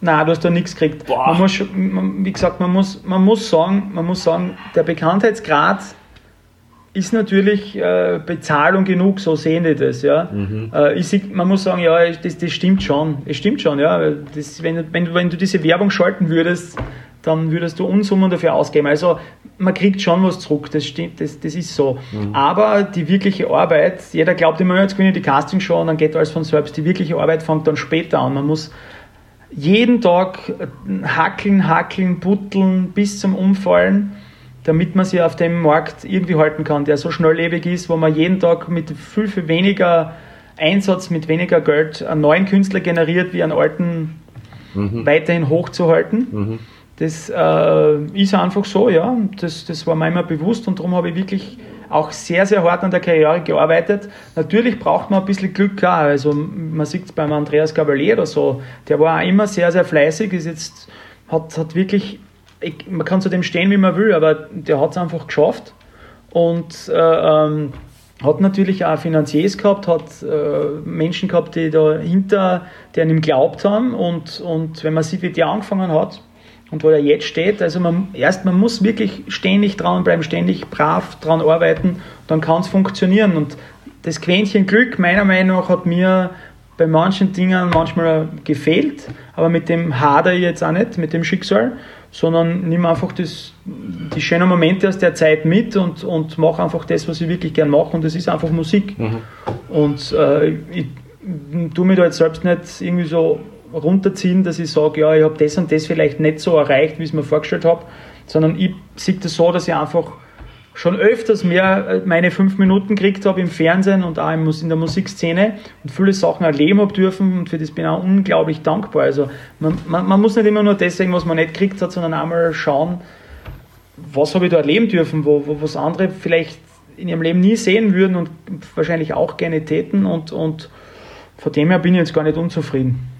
Nein, du hast da nichts gekriegt. Man muss, wie gesagt, man muss, man muss sagen, man muss sagen, der Bekanntheitsgrad ist natürlich äh, Bezahlung genug, so sehen die das. Ja. Mhm. Äh, ich, man muss sagen, ja, das, das stimmt schon. Es stimmt schon, ja. Das, wenn, wenn, wenn du diese Werbung schalten würdest, dann würdest du Unsummen dafür ausgeben. Also man kriegt schon was zurück, das stimmt, das, das ist so. Mhm. Aber die wirkliche Arbeit, jeder glaubt immer, jetzt gewinne ich die Castingshow und dann geht alles von selbst. Die wirkliche Arbeit fängt dann später an. Man muss jeden Tag hackeln, hackeln, butteln bis zum Umfallen, damit man sich auf dem Markt irgendwie halten kann, der so schnelllebig ist, wo man jeden Tag mit viel, viel weniger Einsatz, mit weniger Geld einen neuen Künstler generiert, wie einen alten mhm. weiterhin hochzuhalten. Mhm. Das äh, ist einfach so, ja. Das, das war mir immer bewusst und darum habe ich wirklich auch sehr, sehr hart an der Karriere gearbeitet. Natürlich braucht man ein bisschen Glück auch. Also man sieht es beim Andreas Gabalier oder so, der war auch immer sehr, sehr fleißig, ist jetzt, hat, hat wirklich, ich, man kann zu dem stehen, wie man will, aber der hat es einfach geschafft und äh, ähm, hat natürlich auch Finanziers gehabt, hat äh, Menschen gehabt, die dahinter, die an ihm glaubt haben und, und wenn man sieht, wie der angefangen hat, und wo er jetzt steht. Also man, erst, man muss wirklich ständig dranbleiben, ständig brav dran arbeiten, dann kann es funktionieren. Und das Quäntchen Glück, meiner Meinung nach, hat mir bei manchen Dingen manchmal gefehlt, aber mit dem hader ich jetzt auch nicht, mit dem Schicksal, sondern nehme einfach das, die schönen Momente aus der Zeit mit und, und mache einfach das, was ich wirklich gern mache und das ist einfach Musik. Mhm. Und äh, ich tue mich da jetzt selbst nicht irgendwie so runterziehen, dass ich sage, ja, ich habe das und das vielleicht nicht so erreicht, wie ich es mir vorgestellt habe, sondern ich sehe das so, dass ich einfach schon öfters mehr äh, meine fünf Minuten gekriegt habe im Fernsehen und auch in der Musikszene und viele Sachen erleben habe dürfen und für das bin ich auch unglaublich dankbar. Also man, man, man muss nicht immer nur das sagen, was man nicht gekriegt hat, sondern einmal schauen, was habe ich da erleben dürfen, wo, wo was andere vielleicht in ihrem Leben nie sehen würden und wahrscheinlich auch gerne täten und, und von dem her bin ich jetzt gar nicht unzufrieden.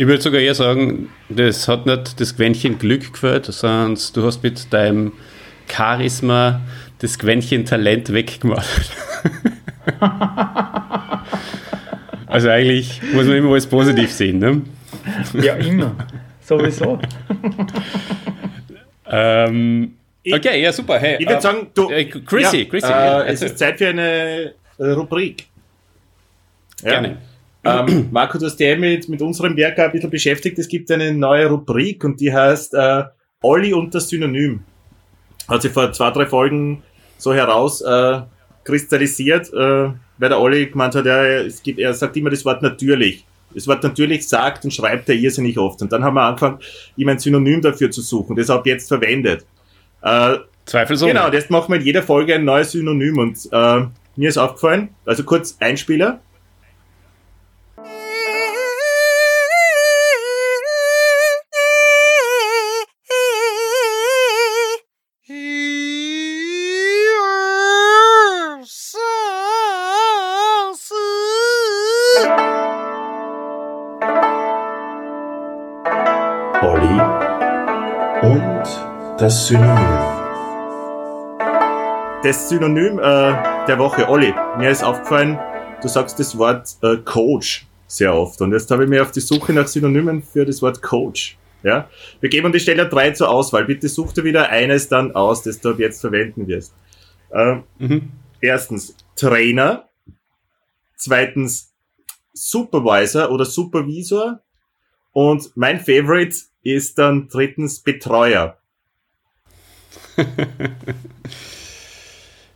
Ich würde sogar eher sagen, das hat nicht das Quäntchen Glück gefällt, sondern du hast mit deinem Charisma das Quäntchen Talent weggemacht. (laughs) also eigentlich muss man immer alles positiv sehen, ne? Ja, immer. Sowieso. ähm, okay, ja, super. Hey, ich würde äh, sagen, du. Äh, Chrissy, ja, Chrissy. Äh, es ist Zeit für eine Rubrik. Ja. Gerne. Ähm, Marco, du hast dich mit, mit unserem Werk ein bisschen beschäftigt. Es gibt eine neue Rubrik und die heißt äh, Olli und das Synonym. Hat sich vor zwei, drei Folgen so heraus äh, kristallisiert, äh, weil der Olli gemeint hat, ja, es gibt, er sagt immer das Wort natürlich. Das Wort natürlich sagt und schreibt er irrsinnig oft. Und dann haben wir angefangen, ihm ein Synonym dafür zu suchen. Das habe ich jetzt verwendet. Äh, Zweifelsohne. Genau, jetzt machen wir in jeder Folge ein neues Synonym. Und äh, mir ist aufgefallen, also kurz Einspieler. Das Synonym. Das Synonym äh, der Woche, Olli, mir ist aufgefallen, du sagst das Wort äh, Coach sehr oft. Und jetzt habe ich mir auf die Suche nach Synonymen für das Wort Coach. Ja? Wir geben an die Stelle drei zur Auswahl. Bitte such dir wieder eines dann aus, das du ab jetzt verwenden wirst. Ähm, Erstens Trainer, zweitens Supervisor oder Supervisor und mein Favorite ist dann drittens Betreuer.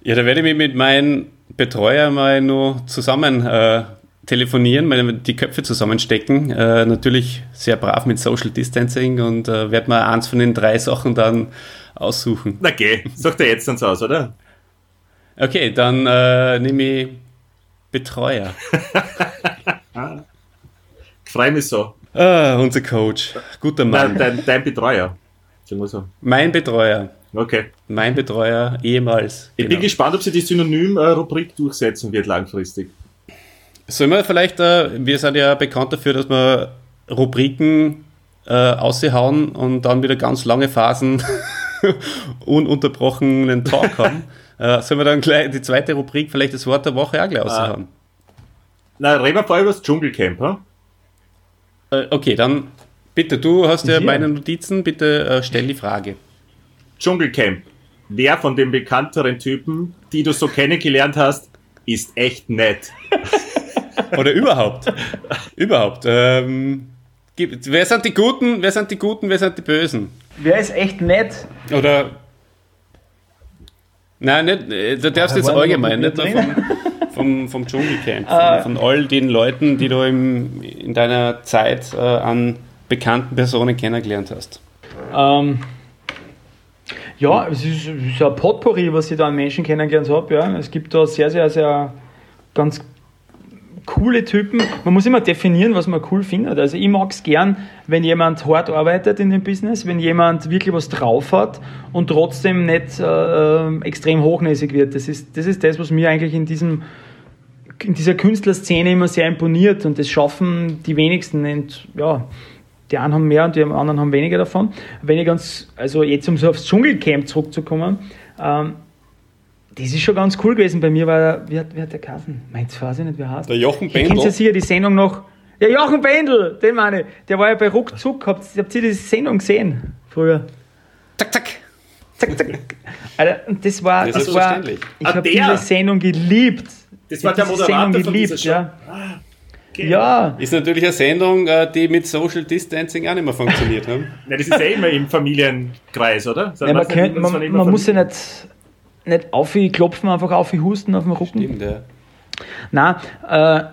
Ja, da werde ich mich mit meinem Betreuer mal nur zusammen äh, telefonieren, meine, die Köpfe zusammenstecken. Äh, natürlich sehr brav mit Social Distancing und äh, werde mal eins von den drei Sachen dann aussuchen. Na geh, sagt er jetzt dann so aus, oder? Okay, dann äh, nehme ich Betreuer. (laughs) Freu mich so. Ah, unser Coach. Guter Nein, Mann. dein, dein Betreuer. Sagen wir so. Mein Betreuer. Okay. Mein Betreuer ehemals. Ich bin Genau. gespannt, ob sie die Synonym-Rubrik durchsetzen wird langfristig. Sollen wir vielleicht, äh, wir sind ja bekannt dafür, dass wir Rubriken äh, aushauen und dann wieder ganz lange Phasen (laughs) ununterbrochenen Talk (laughs) haben. äh, sollen wir dann gleich die zweite Rubrik, vielleicht das Wort der Woche auch gleich aushauen? Na, reden wir vorher über das Dschungelcamp, hm? Äh, okay, dann bitte, du hast ja Ja. meine Notizen, bitte äh, stell die Frage. Dschungelcamp. Wer von den bekannteren Typen, die du so kennengelernt hast, ist echt nett? (laughs) Oder überhaupt. überhaupt. Ähm, wer sind die Guten, wer sind die Guten, wer sind die Bösen? Wer ist echt nett? Oder. Nein, nicht, äh, da darfst du jetzt allgemein, nicht nur vom, vom, vom Dschungelcamp, Äh. von, von all den Leuten, die du im, in deiner Zeit äh, an bekannten Personen kennengelernt hast. Ähm, ja, es ist, ist ein Potpourri, was ich da an Menschen kennengelernt habe. Ja. Es gibt da sehr, sehr, sehr ganz coole Typen. Man muss immer definieren, was man cool findet. Also ich mag es gern, wenn jemand hart arbeitet in dem Business, wenn jemand wirklich was drauf hat und trotzdem nicht äh, äh, extrem hochnäsig wird. Das ist, das ist das, was mir eigentlich in diesem in dieser Künstlerszene immer sehr imponiert und das schaffen die wenigsten. Und ja, die einen haben mehr und die anderen haben weniger davon. Wenn ich ganz, also jetzt um so aufs Dschungelcamp zurückzukommen, ähm, das ist schon ganz cool gewesen bei mir, weil, wie hat, wie hat der Kassen? Meins weiß ich nicht, wer heißt. Der Jochen Bendel. ja sicher die Sendung noch. Ja, Jochen Bendel, den meine ich. Der war ja bei Ruckzuck. Habt, habt ihr die Sendung gesehen? Früher. Zack, zack. Zack, zack. Alter, und das war, Ja, das war ich Ah, habe diese Sendung geliebt. Das Ich war der diese Moderator Sendung von geliebt, dieser Show. ja. Okay. Ja, Ist natürlich eine Sendung, äh, die mit Social Distancing auch nicht mehr funktioniert. Ne? (laughs) Na, das ist ja immer im Familienkreis, oder? So, ja man, könnt, man, man muss ja nicht, nicht aufklopfen, einfach aufhusten auf dem Rücken. Stimmt, ja. Nein, äh,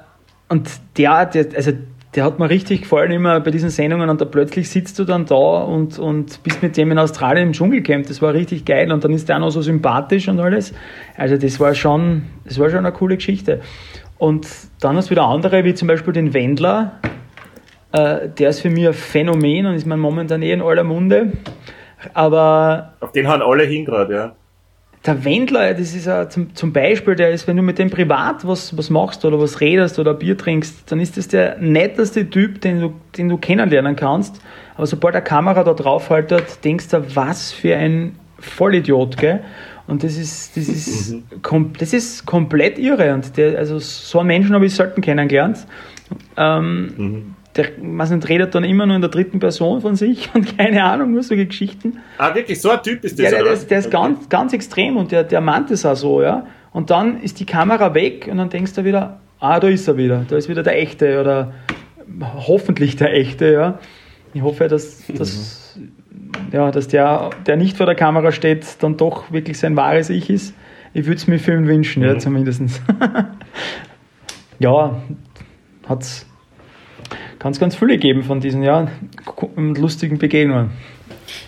und der, der, also der hat mir richtig gefallen immer bei diesen Sendungen und da plötzlich sitzt du dann da und, und bist mit dem in Australien im Dschungelcamp. Das war richtig geil und dann ist der auch noch so sympathisch und alles. Also das war schon, das war schon eine coole Geschichte. Und dann hast du wieder andere, wie zum Beispiel den Wendler. Äh, der ist für mich ein Phänomen und ist man momentan eh in aller Munde. Aber Auf den hauen alle hin gerade, ja. der Wendler, das ist ja zum, zum Beispiel, der ist, wenn du mit dem privat was, was machst oder was redest oder Bier trinkst, dann ist das der netteste Typ, den du, den du kennenlernen kannst. Aber sobald eine Kamera da drauf haltet, denkst du, was für ein Vollidiot, gell? Und das ist, das ist, kom das ist komplett irre. Und der, also so einen Menschen habe ich selten kennengelernt. Ähm, Der weiß nicht, redet dann immer nur in der dritten Person von sich (laughs) und keine Ahnung, nur solche Geschichten. Ah, wirklich, so ein Typ ist das, Ja, der, der, ist, der ist Okay. ganz, ganz extrem und der, der meint es auch so, ja. Und dann ist die Kamera weg und dann denkst du wieder, ah, da ist er wieder, da ist wieder der Echte oder hoffentlich der Echte, ja. Ich hoffe, dass, dass, ja, dass der, der nicht vor der Kamera steht, dann doch wirklich sein wahres Ich ist. Ich würde es mir für ihn wünschen, ja, zumindest. (laughs) ja, hat es ganz, ganz viele gegeben von diesen ja, lustigen Begegnungen.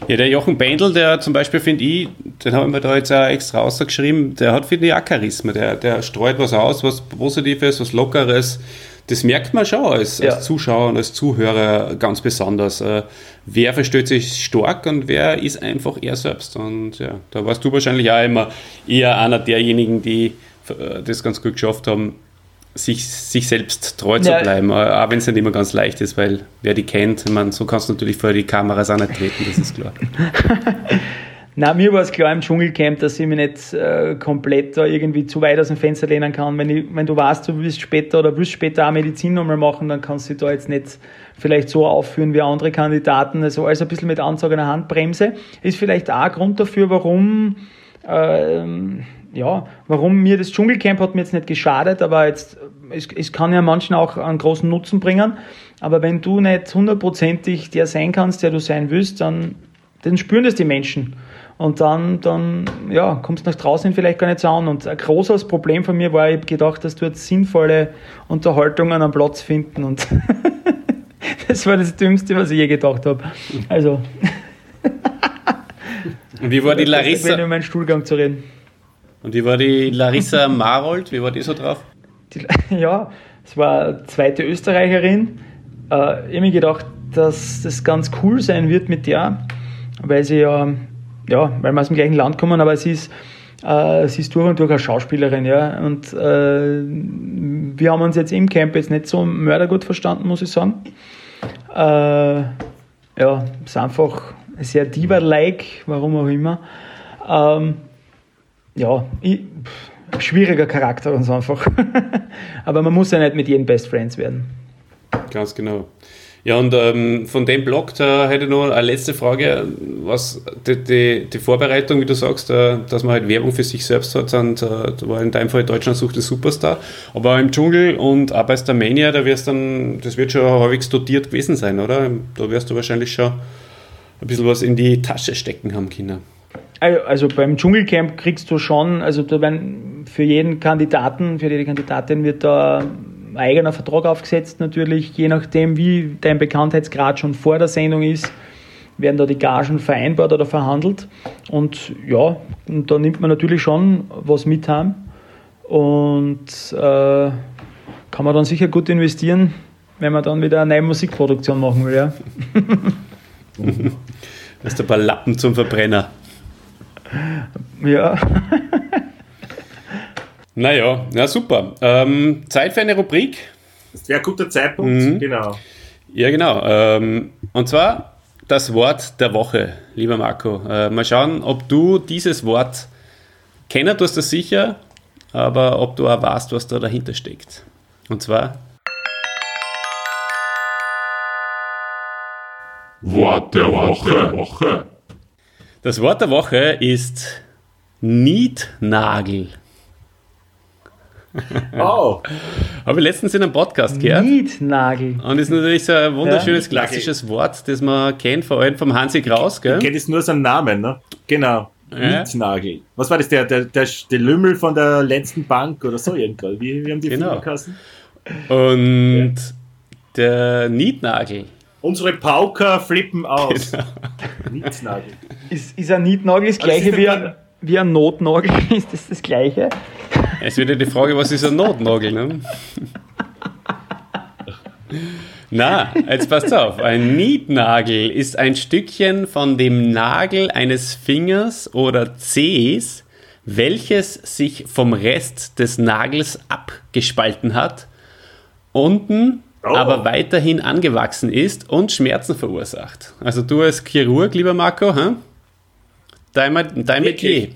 Ja, der Jochen Bendel, der zum Beispiel, finde ich, den haben wir da jetzt auch extra rausgeschrieben, der hat, finde ich, auch Charisma. Der, der streut was aus, was Positives, was Lockeres. Das merkt man schon als, Ja. als Zuschauer und als Zuhörer ganz besonders. Äh, wer versteht sich stark und wer ist einfach er selbst. Und ja, da warst du wahrscheinlich auch immer eher einer derjenigen, die äh, das ganz gut geschafft haben, sich, sich selbst treu zu bleiben, äh, auch wenn es nicht immer ganz leicht ist, weil wer die kennt, man, so kannst du natürlich vor die Kameras auch nicht treten, das ist klar. (laughs) Na, mir war es klar im Dschungelcamp, dass ich mich nicht äh, komplett da irgendwie zu weit aus dem Fenster lehnen kann. Wenn, ich, wenn du weißt, du willst später oder willst später auch Medizin nochmal machen, dann kannst du dich da jetzt nicht vielleicht so aufführen wie andere Kandidaten. Also alles ein bisschen mit anzogener Handbremse. Ist vielleicht auch ein Grund dafür, warum ähm, ja, warum mir das Dschungelcamp hat mir jetzt nicht geschadet, aber jetzt, es, es kann ja manchen auch einen großen Nutzen bringen. Aber wenn du nicht hundertprozentig der sein kannst, der du sein willst, dann, dann spüren das die Menschen. Und dann, dann ja, kommst du nach draußen vielleicht gar nicht so an. Und ein großes Problem von mir war, ich habe gedacht, dass du jetzt sinnvolle Unterhaltungen am Platz finden. Und (laughs) das war das Dümmste, was ich je gedacht habe. Also. Und wie war die Larissa? Wenn meinen Stuhlgang zu reden. Und wie war die Larissa (laughs) Marold? Wie war die so drauf? Die, (laughs) ja, es war zweite Österreicherin. Äh, ich habe mir gedacht, dass das ganz cool sein wird mit der, weil sie ja, ja, weil wir aus dem gleichen Land kommen, aber sie ist, äh, sie ist durch und durch eine Schauspielerin, ja. Und äh, wir haben uns jetzt im Camp jetzt nicht so mördergut verstanden, muss ich sagen. Äh, ja, ist einfach sehr Diva-like, warum auch immer. Ähm, ja, ich, schwieriger Charakter ganz einfach. (laughs) Aber man muss ja nicht mit jedem Best Friends werden. Ganz genau. Ja, und ähm, von dem Blog, da hätte ich noch eine letzte Frage, was die, die, die Vorbereitung, wie du sagst, äh, dass man halt Werbung für sich selbst hat, und, äh, da war in deinem Fall Deutschland sucht den Superstar, aber im Dschungel und auch bei Starmania, da wirst dann, das wird schon häufig dotiert gewesen sein, oder? Da wirst du wahrscheinlich schon ein bisschen was in die Tasche stecken haben können. Also beim Dschungelcamp kriegst du schon, also da werden für jeden Kandidaten, für jede Kandidatin wird da eigener Vertrag aufgesetzt natürlich, je nachdem wie dein Bekanntheitsgrad schon vor der Sendung ist, werden da die Gagen vereinbart oder verhandelt und ja, und da nimmt man natürlich schon was mit heim und äh, kann man dann sicher gut investieren, wenn man dann wieder eine neue Musikproduktion machen will, ja. (laughs) Das ist ein paar Lappen zum Verbrenner. Ja. (laughs) naja, na super. Ähm, Zeit für eine Rubrik. Das wäre ein guter Zeitpunkt, mhm. genau. Ja, genau. Ähm, und zwar das Wort der Woche, lieber Marco. Äh, mal schauen, ob du dieses Wort kennen tust, das sicher, aber ob du auch weißt, was da dahinter steckt. Und zwar. Wort der Woche. Das Wort der Woche ist Nietnagel. (laughs) Oh. Habe ich letztens in einem Podcast gehört. Nietnagel. Und ist natürlich so ein wunderschönes ja. klassisches Wort, das man kennt, vor allem vom Hansi Kraus, gell? Ich kenne es nur seinen Namen, ne? Genau. Ja. Nietnagel. Was war das, der, der, der, der Lümmel von der letzten Bank oder so irgendwann? Wie, wie haben die genau. Und ja. der Nietnagel Unsere Pauker flippen aus. Genau. Nietnagel. Ist, ist ein Nietnagel das gleiche wie ein, wie ein Notnagel? (laughs) Ist das das gleiche? Es wird ja die Frage, was ist ein Notnagel? Ne? Na, jetzt passt auf. Ein Nietnagel ist ein Stückchen von dem Nagel eines Fingers oder Zehs, welches sich vom Rest des Nagels abgespalten hat. Unten oh. aber weiterhin angewachsen ist und Schmerzen verursacht. Also du als Chirurg, lieber Marco, hm? Dein, dein Metier.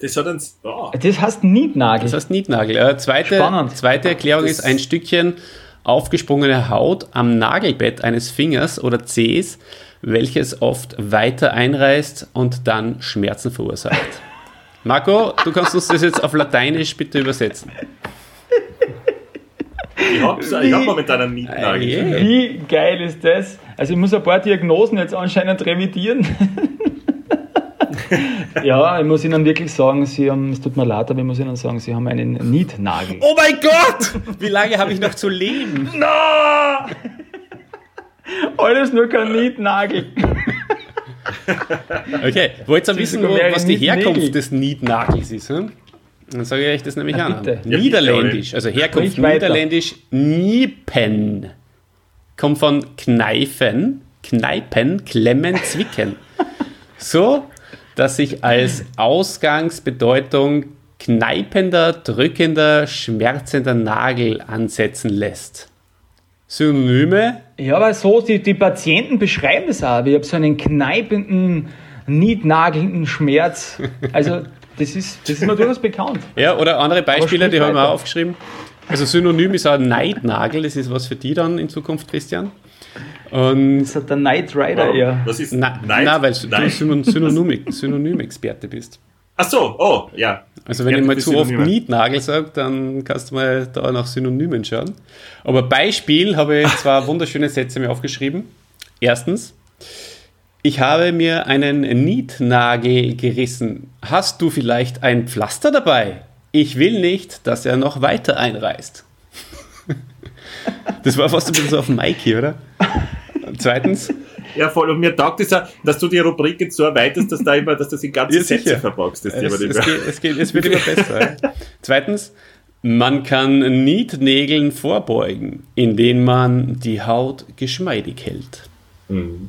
Das hat ein, oh. Das heißt Nietnagel. Das heißt Nietnagel. Äh, zweite, zweite Erklärung das ist ein Stückchen aufgesprungene Haut am Nagelbett eines Fingers oder Zehs, welches oft weiter einreißt und dann Schmerzen verursacht. (laughs) Marco, du kannst uns das jetzt auf Lateinisch bitte übersetzen. Ich habe hab momentan einen Mietnagel. Wie geil ist das? Also ich muss ein paar Diagnosen jetzt anscheinend revidieren. (laughs) (laughs) ja, ich muss Ihnen wirklich sagen, Sie haben, es tut mir leid, aber ich muss Ihnen sagen, Sie haben einen Nietnagel. Oh mein Gott! Wie lange habe ich noch zu leben? (laughs) No! Alles nur kein Nietnagel. Okay, wollt ihr wissen, was die Herkunft des Nietnagels ist? Hm? Dann sage ich euch das nämlich an. Niederländisch, also Herkunft Niederländisch Niepen. Kommt von Kneifen, Kneipen, Klemmen, Zwicken. So, dass sich als Ausgangsbedeutung kneipender, drückender, schmerzender Nagel ansetzen lässt. Synonyme? Ja, aber so, die, die Patienten beschreiben das auch. Ich habe so einen kneipenden, niednagelnden Schmerz. Also das ist, das ist mir durchaus bekannt. Ja, oder andere Beispiele, die haben wir auch aufgeschrieben. Also Synonym ist auch Neidnagel, das ist was für die dann in Zukunft, Christian. Und das hat der Knight Rider eher. Was ist na, Nein, weil du Synonym, Synonym-Experte bist. Ach so, oh, ja. Also wenn Ja, ich mal zu oft Synonyme. Nietnagel sage, dann kannst du mal da nach Synonymen schauen. Aber Beispiel habe ich zwei wunderschöne Sätze mir aufgeschrieben. Erstens, ich habe mir einen Nietnagel gerissen. Hast du vielleicht ein Pflaster dabei? Ich will nicht, dass er noch weiter einreißt. Das war fast ein bisschen so auf Mikey, oder? Zweitens, Ja, voll. Und mir taugt es auch, dass du die Rubrik jetzt so erweiterst, dass, da immer, dass du das in ganze Ja. Sätze verpackst. Das Es, es, geht, es, geht, es wird immer besser. ja. Zweitens, man kann Nietnägeln vorbeugen, indem man die Haut geschmeidig hält. Mhm.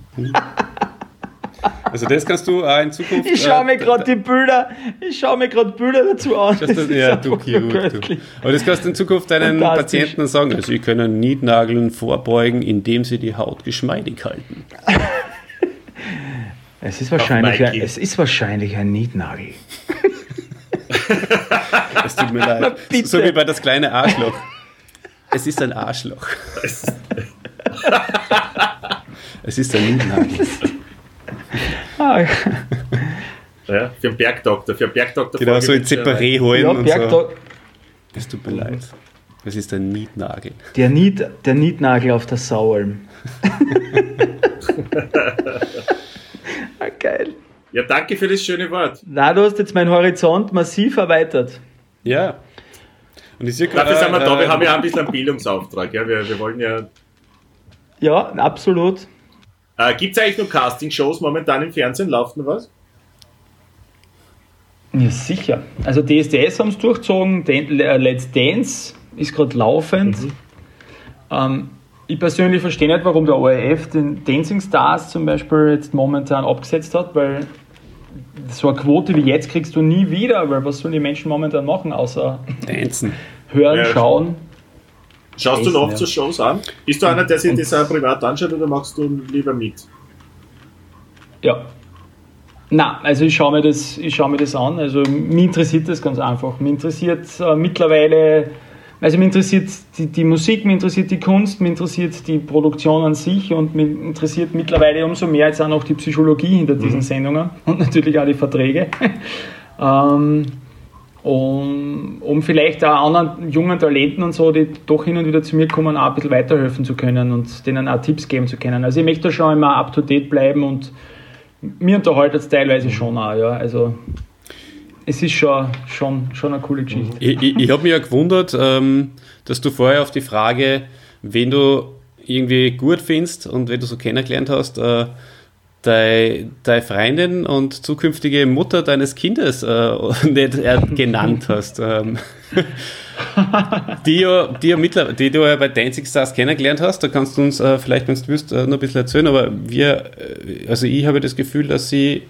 Also das kannst du auch in Zukunft... Ich schaue mir äh, gerade die Bilder, ich schaue mir gerade Bilder dazu an. das, das, ja, du Chirurg, du. Aber das kannst du in Zukunft deinen. Patienten sagen. Also, sie können Nietnageln vorbeugen, indem sie die Haut geschmeidig halten. (laughs) Es ist wahrscheinlich, ein, es ist wahrscheinlich ein Nietnagel. (laughs) Es tut mir leid. So wie bei das kleine Arschloch. Es ist ein Arschloch. Es ist (laughs) ein Nietnagel. Ah, Ja, für den Bergdoktor. Für den Bergdoktor. Genau, so in Separé holen ja, und Bergdo so. Es tut mir leid. Es ist ein Nietnagel. der, Niet, der Nietnagel auf der Saualm. (laughs) ah, geil. Ja, danke für das schöne Wort. Na, du hast jetzt meinen Horizont massiv erweitert. Ja. Und ich sehe Dafür sind wir da. Wir äh, haben ja auch ein bisschen einen Bildungsauftrag. Ja, wir, wir wollen ja. Ja, absolut. Äh, Gibt es eigentlich noch Casting-Shows momentan im Fernsehen? Läuft noch was? Ja, sicher. Also DSDS haben es durchgezogen, äh, Let's Dance ist gerade laufend. Ähm, ich persönlich verstehe nicht, warum der ORF den Dancing Stars zum Beispiel jetzt momentan abgesetzt hat, weil so eine Quote wie jetzt kriegst du nie wieder, weil was sollen die Menschen momentan machen, außer Dancen. hören, Ja. schauen. Schaust du noch so Shows an? Bist du einer, der sich das auch privat anschaut oder machst du lieber mit? Ja. Na, also ich schaue mir das, ich schaue mir das an. Also mich interessiert das ganz einfach. Mich interessiert äh, mittlerweile, also mich interessiert die, die Musik, mich interessiert die Kunst, mich interessiert die Produktion an sich und mich interessiert mittlerweile umso mehr jetzt auch noch die Psychologie hinter diesen Sendungen und natürlich auch die Verträge. (laughs) ähm, um, um vielleicht auch anderen jungen Talenten und so, die doch hin und wieder zu mir kommen, auch ein bisschen weiterhelfen zu können und denen auch Tipps geben zu können. Also ich möchte da schon immer up to date bleiben und mir unterhaltet es teilweise schon auch, ja. Also es ist schon, schon, schon eine coole Geschichte. Ich, ich, ich habe mich ja gewundert, ähm, dass du vorher auf die Frage, wen du irgendwie gut findest und wen du so kennengelernt hast, äh, deine deine Freundin und zukünftige Mutter deines Kindes äh, (laughs) nicht genannt hast. Ähm, (laughs) die, ja, die, die du ja bei Dancing Stars kennengelernt hast, da kannst du uns äh, vielleicht, wenn du willst, äh, noch ein bisschen erzählen, aber wir, äh, also ich habe das Gefühl, dass sie,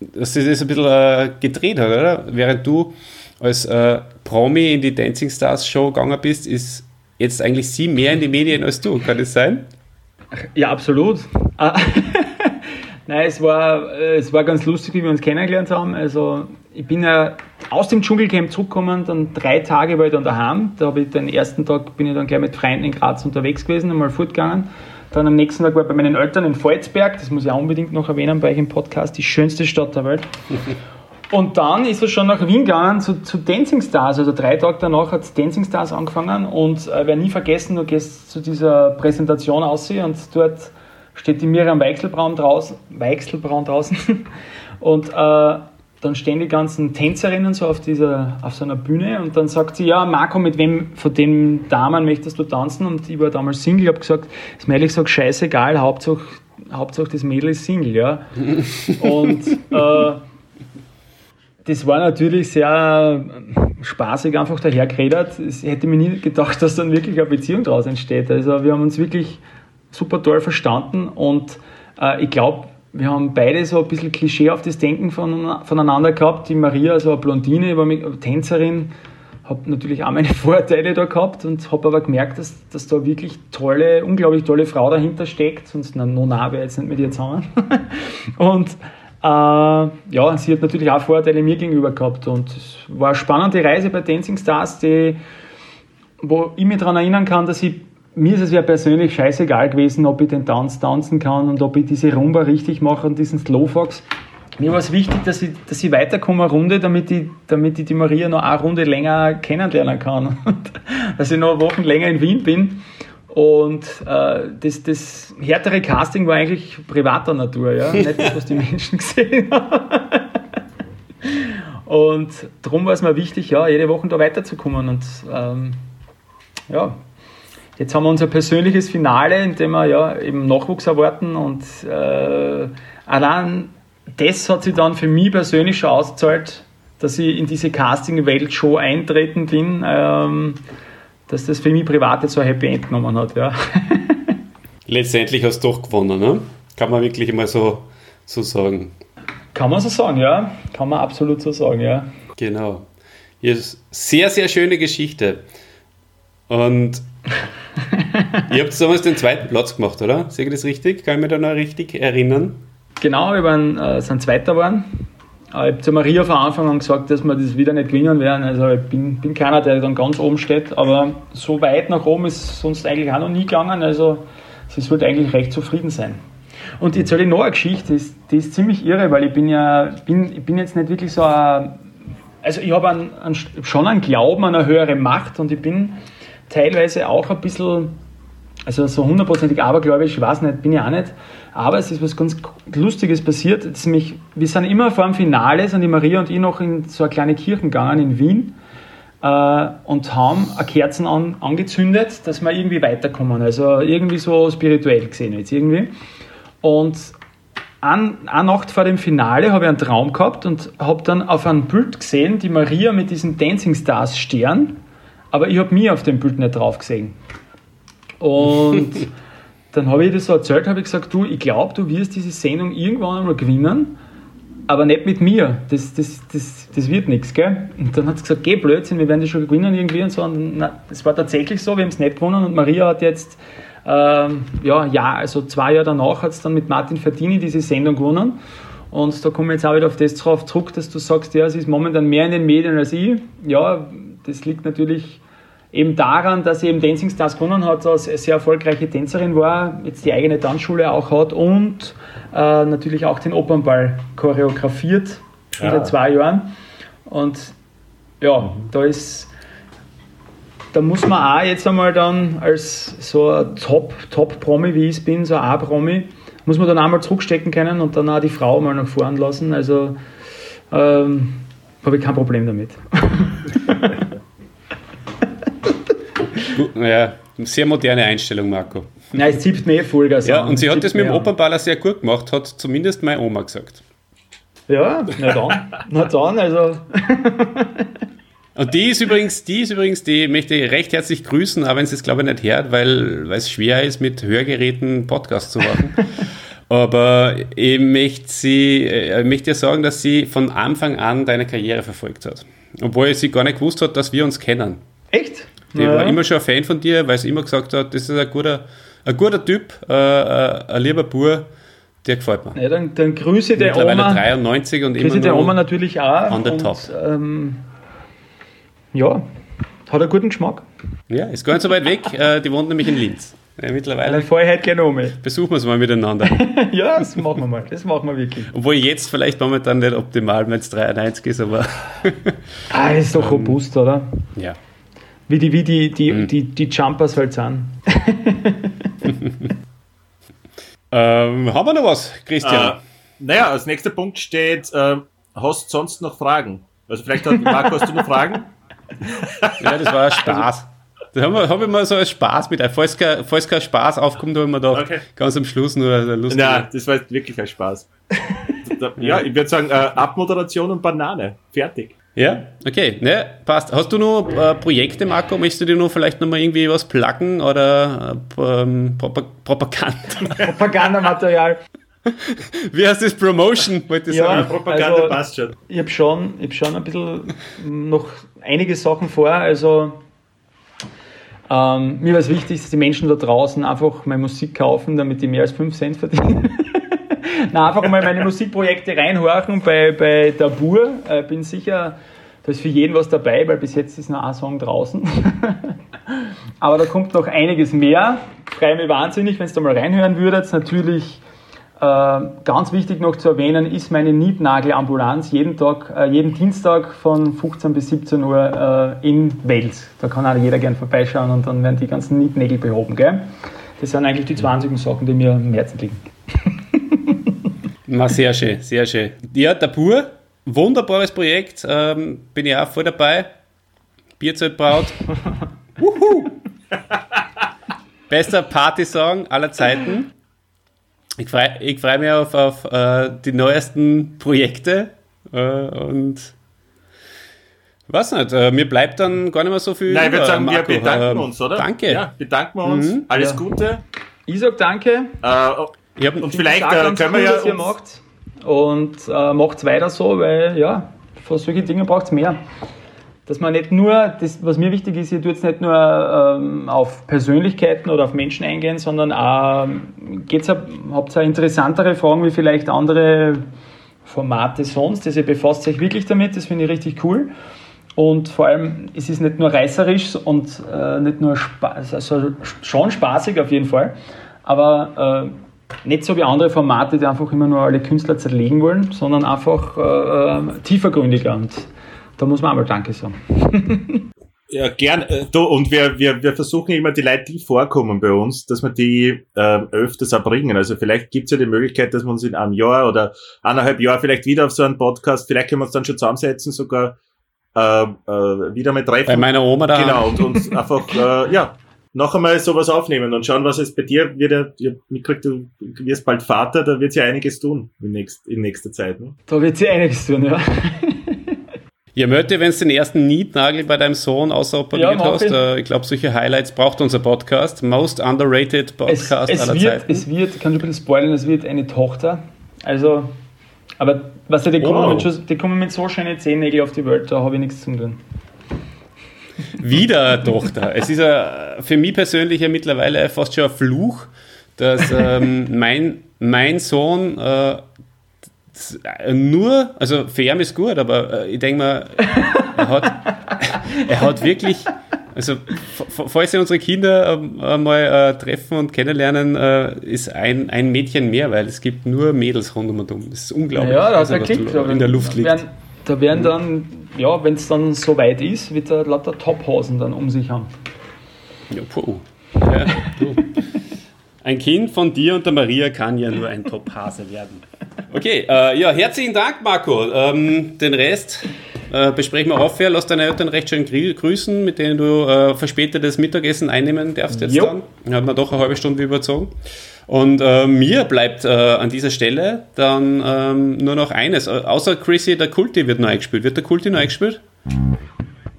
dass sie das ein bisschen äh, gedreht hat, oder? Während du als äh, Promi in die Dancing Stars Show gegangen bist, ist jetzt eigentlich sie mehr in die Medien als du, kann das sein? Ja, absolut. (laughs) Nein, es war, äh, es war ganz lustig, wie wir uns kennengelernt haben. Also ich bin ja aus dem Dschungelcamp zurückgekommen, dann drei Tage war ich dann daheim. Da habe ich den ersten Tag bin ich dann gleich mit Freunden in Graz unterwegs gewesen, einmal fortgegangen. Dann am nächsten Tag war ich bei meinen Eltern in Volzberg, das muss ich auch unbedingt noch erwähnen bei euch im Podcast, die schönste Stadt der Welt. (laughs) Und dann ist er schon nach Wien gegangen zu, zu Dancing Stars. Also drei Tage danach hat Dancing Stars angefangen und äh, werde nie vergessen, du gehst zu dieser Präsentation aus und dort steht die Miriam Weichselbraun draußen, Weichselbraun draußen (laughs) und äh, dann stehen die ganzen Tänzerinnen so auf, dieser, auf so einer Bühne und dann sagt sie, ja Marco, mit wem von den Damen möchtest du tanzen? Und ich war damals Single, habe gesagt, mir ehrlich gesagt scheißegal, Hauptsache, Hauptsache das Mädel ist Single, ja. (laughs) Und äh, das war natürlich sehr spaßig einfach dahergeredet. Ich hätte mir nie gedacht, dass dann wirklich eine Beziehung daraus entsteht. Also wir haben uns wirklich super toll verstanden und äh, ich glaube, wir haben beide so ein bisschen klischeehaftes Denken von, voneinander gehabt. Die Maria, also eine Blondine, war mit, Tänzerin, habe natürlich auch meine (laughs) Vorteile da gehabt und habe aber gemerkt, dass, dass da wirklich tolle, unglaublich tolle Frau dahinter steckt, sonst na, no, na, wäre jetzt nicht mit ihr zusammen. (laughs) und äh, ja, sie hat natürlich auch Vorteile mir gegenüber gehabt und es war eine spannende Reise bei Dancing Stars, die, wo ich mich daran erinnern kann, dass ich mir ist es ja persönlich scheißegal gewesen, ob ich den Tanz tanzen kann und ob ich diese Rumba richtig mache und diesen Slowfox. mir war es wichtig, dass ich, dass ich weiterkomme eine Runde, damit ich, damit ich die Maria noch eine Runde länger kennenlernen kann. (laughs) dass ich noch Wochen länger in Wien bin. Und äh, das, das härtere Casting war eigentlich privater Natur, ja? (laughs) nicht das, was die Menschen gesehen haben. Und darum war es mir wichtig, ja, jede Woche da weiterzukommen. Und ähm, ja, jetzt haben wir unser persönliches Finale, in dem wir ja eben Nachwuchs erwarten. Und äh, allein das hat sich dann für mich persönlich schon ausgezahlt, dass ich in diese Casting-Welt schon eintreten bin, ähm, dass das für mich privat jetzt so ein Happy End genommen hat. Ja. (laughs) Letztendlich hast du doch gewonnen, ne? Kann man wirklich mal so, so sagen. Kann man so sagen, ja. Kann man absolut so sagen, ja. Genau. Ja, sehr, sehr schöne Geschichte. Und (laughs) (laughs) ihr habt damals den zweiten Platz gemacht, oder? Sehe ich das richtig? Kann ich mich da noch richtig erinnern? Genau, wir waren, äh, sind Zweiter geworden. Ich habe zu Maria von Anfang an gesagt, dass wir das wieder nicht gewinnen werden. Also ich bin, bin keiner, der dann ganz oben steht, aber so weit nach oben ist sonst eigentlich auch noch nie gegangen. Also es wird eigentlich recht zufrieden sein. Und jetzt erzähle ich noch eine Geschichte, die ist, die ist ziemlich irre, weil ich bin ja, bin, ich bin jetzt nicht wirklich so ein, also ich habe einen, einen, schon einen Glauben an eine höhere Macht und ich bin teilweise auch ein bisschen, also so hundertprozentig abergläubisch, ich weiß nicht, bin ich auch nicht, aber es ist was ganz Lustiges passiert. Nämlich, wir sind immer vor dem Finale, sind die Maria und ich noch in so eine kleine Kirche gegangen in Wien äh, und haben Kerzen an, angezündet, dass wir irgendwie weiterkommen. Also irgendwie so spirituell gesehen jetzt irgendwie. Und an, eine Nacht vor dem Finale habe ich einen Traum gehabt und habe dann auf einem Bild gesehen, die Maria mit diesem Dancing Stars Stern, aber ich habe mich auf dem Bild nicht drauf gesehen. Und (laughs) dann habe ich das so erzählt, habe ich gesagt, du, ich glaube, du wirst diese Sendung irgendwann einmal gewinnen, aber nicht mit mir. Das, das, das, das wird nichts, gell? Und dann hat sie gesagt, geh Blödsinn, wir werden das schon gewinnen irgendwie und so. Und es war tatsächlich so, wir haben es nicht gewonnen und Maria hat jetzt ähm, ja, ja, also zwei Jahre danach hat es dann mit Martin Verdini diese Sendung gewonnen. Und da kommen wir jetzt auch wieder auf das drauf zurück, dass du sagst, ja, sie ist momentan mehr in den Medien als ich. Ja, das liegt natürlich eben daran, dass sie eben Dancing Stars gewonnen hat, als eine sehr erfolgreiche Tänzerin war, jetzt die eigene Tanzschule auch hat und äh, natürlich auch den Opernball choreografiert ja. zwei Jahren. Und ja, da ist da muss man auch jetzt einmal dann als so ein Top-Promi, wie ich es bin, so ein A-Promi, muss man dann einmal zurückstecken können und dann auch die Frau mal nach vorn lassen. Also ähm, habe ich kein Problem damit. (laughs) ja, sehr moderne Einstellung, Marco. Nein, es zieht mehr Vollgas Ja, und sie hat das mit dem Opernballer sehr gut gemacht, hat zumindest meine Oma gesagt. Ja, na dann. na dann, also. Und die ist übrigens, die ist übrigens, die möchte ich recht herzlich grüßen, auch wenn sie es glaube ich nicht hört, weil, weil es schwer ist, mit Hörgeräten Podcast zu machen. (laughs) Aber ich möchte, sie, äh, ich möchte dir sagen, dass sie von Anfang an deine Karriere verfolgt hat. Obwohl sie gar nicht gewusst hat, dass wir uns kennen. Echt? Die ja. war immer schon ein Fan von dir, weil sie immer gesagt hat, das ist ein guter, ein guter Typ, äh, äh ein lieber Bur, der gefällt mir. Ja, dann, dann grüße der Mittlerweile Oma. 93 und grüße immer der Oma natürlich auch. On the und, top. Ähm, ja, hat einen guten Geschmack. Ja, ist gar nicht so weit weg. Äh, die wohnt nämlich in Linz. Ja, mittlerweile. Dann fahre ich heute gerne um. Besuchen wir es mal miteinander. (laughs) ja, das machen wir mal. Das machen wir wirklich. Obwohl jetzt vielleicht momentan nicht optimal, wenn es 93 ist, aber. ah, ist doch (laughs) ähm, robust, oder? Ja. Wie die, wie die, die, mhm. die, die Jumpers halt sind. (laughs) ähm, haben wir noch was, Christian? Uh, naja, als nächster Punkt steht, äh, hast du sonst noch Fragen? Also vielleicht hat Marco, hast du noch Fragen? (laughs) ja, das war ein Spaß. Das habe hab ich mal so als Spaß mit. Falls kein, falls kein Spaß aufkommt, habe ich mir gedacht, okay. ganz am Schluss nur eine lustige. Ja, das war wirklich ein Spaß. (laughs) ja, ich würde sagen, äh, Abmoderation und Banane. Fertig. Ja, okay, ne, passt. Hast du noch äh, Projekte, Marco? Möchtest du dir noch vielleicht noch mal irgendwie was placken oder äh, ähm, Propaganda? (laughs) Propagandamaterial. Wie heißt das? Promotion, wollte ich ja, sagen. Propaganda also, passt schon. Ich habe schon, hab schon ein bisschen noch einige Sachen vor. Also, ähm, mir war es wichtig, dass die Menschen da draußen einfach meine Musik kaufen, damit die mehr als 5 Cent verdienen. (laughs) Na, einfach mal meine Musikprojekte reinhorchen bei, bei Tabur. Äh, bin sicher, da ist für jeden was dabei, weil bis jetzt ist nur ein Song draußen. (laughs) Aber da kommt noch einiges mehr. Freue mich wahnsinnig, wenn ihr da mal reinhören würdet. Natürlich äh, ganz wichtig noch zu erwähnen ist meine Nietnagelambulanz jeden Tag, äh, jeden Dienstag von 15 bis 17 Uhr äh, in Wels. Da kann auch jeder gern vorbeischauen und dann werden die ganzen Nietnägel behoben. Gell? Das sind eigentlich die 20 Sachen, die mir am Herzen liegen. (laughs) Na, sehr schön, sehr schön. Ja, der Pur, wunderbares Projekt, ähm, bin ich auch voll dabei. Bierzeltbraut. (laughs) Bester Party-Song aller Zeiten. Ich freue ich freu mich auf, auf uh, die neuesten Projekte uh, und weiß nicht, uh, mir bleibt dann gar nicht mehr so viel. Nein, ich würde sagen, Marco. wir bedanken ähm, uns, oder? Danke. Ja, bedanken wir uns. Mhm. Alles ja. Gute. Ich sag danke. Und vielleicht können wir ja. Dass ihr macht. Und macht es weiter so, weil ja, für solche Dinge braucht es mehr dass man nicht nur, das, was mir wichtig ist, ihr tut es nicht nur ähm, auf Persönlichkeiten oder auf Menschen eingehen, sondern auch, geht's, habt ihr interessantere Fragen wie vielleicht andere Formate sonst. Also ihr befasst euch wirklich damit, das finde ich richtig cool. Und vor allem, es ist nicht nur reißerisch und äh, nicht nur Spaß, also schon spaßig auf jeden Fall, aber äh, nicht so wie andere Formate, die einfach immer nur alle Künstler zerlegen wollen, sondern einfach äh, äh tiefergründiger. Und da muss man einmal Danke sagen. (laughs) Ja, gern. Äh, du, und wir, wir, wir versuchen immer die Leute, die vorkommen bei uns, dass wir die äh, öfters erbringen. Also vielleicht gibt es ja die Möglichkeit, dass wir uns in einem Jahr oder eineinhalb Jahr vielleicht wieder auf so einen Podcast, vielleicht können wir uns dann schon zusammensetzen, sogar äh, äh, wieder mal treffen. Bei meiner Oma da. Genau, und uns (laughs) einfach, äh, ja, noch einmal sowas aufnehmen und schauen, was es bei dir wird. Ja, mitgekriegt, du wirst bald Vater, da wird sich einiges tun in, nächst, in nächster Zeit. Ne? Da wird sich einiges tun, ja. Ja, Mötte, wenn du den ersten Nietnagel bei deinem Sohn ausoperiert ja, hast, äh, ich glaube, solche Highlights braucht unser Podcast. Most underrated Podcast es, es aller wird, Zeiten. Es wird, kann ich ein bisschen spoilern, es wird eine Tochter. Also, aber was die, kommen oh. mit, schon, die kommen mit so schönen Zehennägeln auf die Welt, da habe ich nichts zu tun. Wieder Tochter. Es ist für mich persönlich ja mittlerweile fast schon ein Fluch, dass ähm, mein, mein Sohn äh, nur, also für ihn ist gut, aber äh, ich denke mal, er hat, (laughs) er hat wirklich, also falls Sie unsere Kinder äh, mal äh, treffen und kennenlernen, äh, ist ein, ein Mädchen mehr, weil es gibt nur Mädels rund um und um. Das ist unglaublich. Ja, da hat er Klick. In der Luft liegt. Werden, da werden dann, ja, wenn es dann so weit ist, wird er lauter Tophosen dann um sich haben. Ja, puh. Ja, puh. Ein Kind von dir und der Maria kann ja nur ein Top-Hase werden. Okay, äh, ja, herzlichen Dank, Marco. Ähm, den Rest äh, besprechen wir aufher. Lass deine Eltern recht schön grüßen, mit denen du äh, verspätetes Mittagessen einnehmen darfst jetzt jo. dann. Hat man doch eine halbe Stunde überzogen. Und äh, mir bleibt äh, an dieser Stelle dann ähm, nur noch eines. Außer Chrissy, der Kulti wird neu gespielt. Wird der Kulti neu gespielt?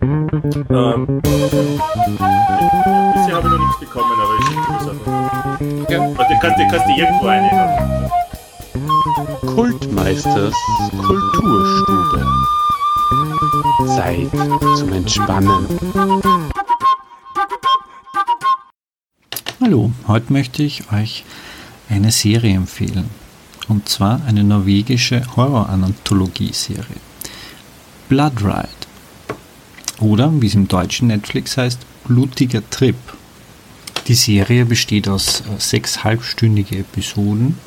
Ähm, bisher habe ich noch nichts bekommen, aber ich schicke das einfach. Aber du kannst, du kannst dir irgendwo eine haben. Kultmeisters Kulturstube. Zeit zum Entspannen. Hallo, heute möchte ich euch eine Serie empfehlen. Und zwar eine norwegische Horror-Anthologie-Serie. Blood Ride. Oder, wie es im deutschen Netflix heißt, Blutiger Trip. Die Serie besteht aus äh, sechs halbstündige Episoden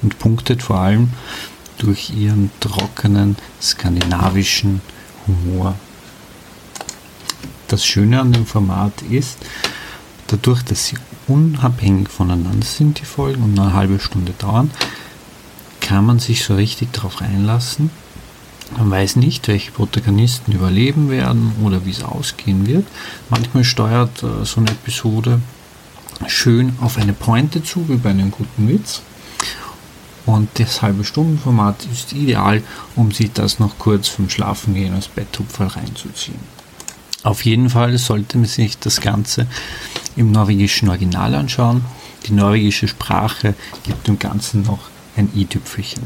und punktet vor allem durch ihren trockenen skandinavischen Humor. Das Schöne an dem Format ist, dadurch, dass sie unabhängig voneinander sind, die Folgen, und eine halbe Stunde dauern, kann man sich so richtig darauf einlassen. Man weiß nicht, welche Protagonisten überleben werden oder wie es ausgehen wird. Manchmal steuert äh, so eine Episode schön auf eine Pointe zu, wie bei einem guten Witz. Und das halbe Stundenformat ist ideal, um sich das noch kurz vom Schlafengehen als Betthupferl reinzuziehen. Auf jeden Fall sollte man sich das Ganze im norwegischen Original anschauen. Die norwegische Sprache gibt dem Ganzen noch ein i-Tüpfelchen.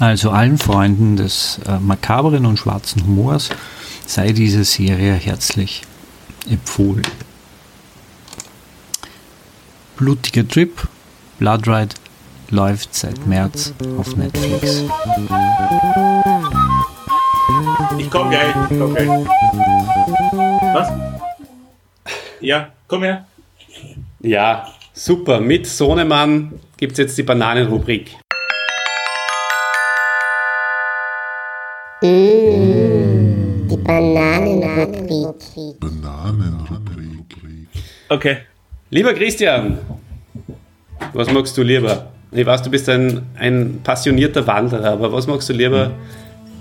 Also allen Freunden des äh, makaberen und schwarzen Humors sei diese Serie herzlich empfohlen. Blutiger Trip, Blood Ride läuft seit März auf Netflix. Ich komm gleich, ich komm gleich. Was? Ja, komm her. Ja, Super, mit Sohnemann gibt es jetzt die Bananenrubrik. Mmh, die Bananenrubrik. Bananenrubrik. Okay. Lieber Christian, was magst du lieber? Ich weiß, du bist ein, ein passionierter Wanderer, aber was magst du lieber?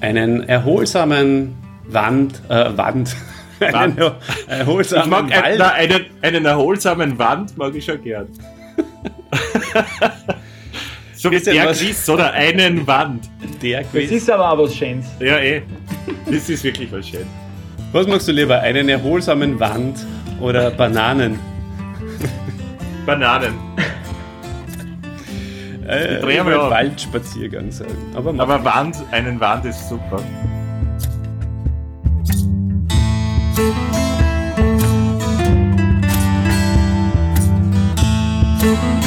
Einen erholsamen Wand, äh, Wand, (laughs) einen Wand. erholsamen mag Wald. na, einen, einen erholsamen Wand, mag ich schon gern. (laughs) so wie der Quiz, oder einen Wand. Der Das Quiz. ist aber auch was Schönes. Ja, eh. Das ist wirklich was schön. Was magst du lieber? Einen erholsamen Wand oder Bananen? Bananen. Äh, Ich dreh ich mal würd auf. Waldspaziergang sagen. Aber, Aber Wand, einen Wand ist super. Bananenrubrik.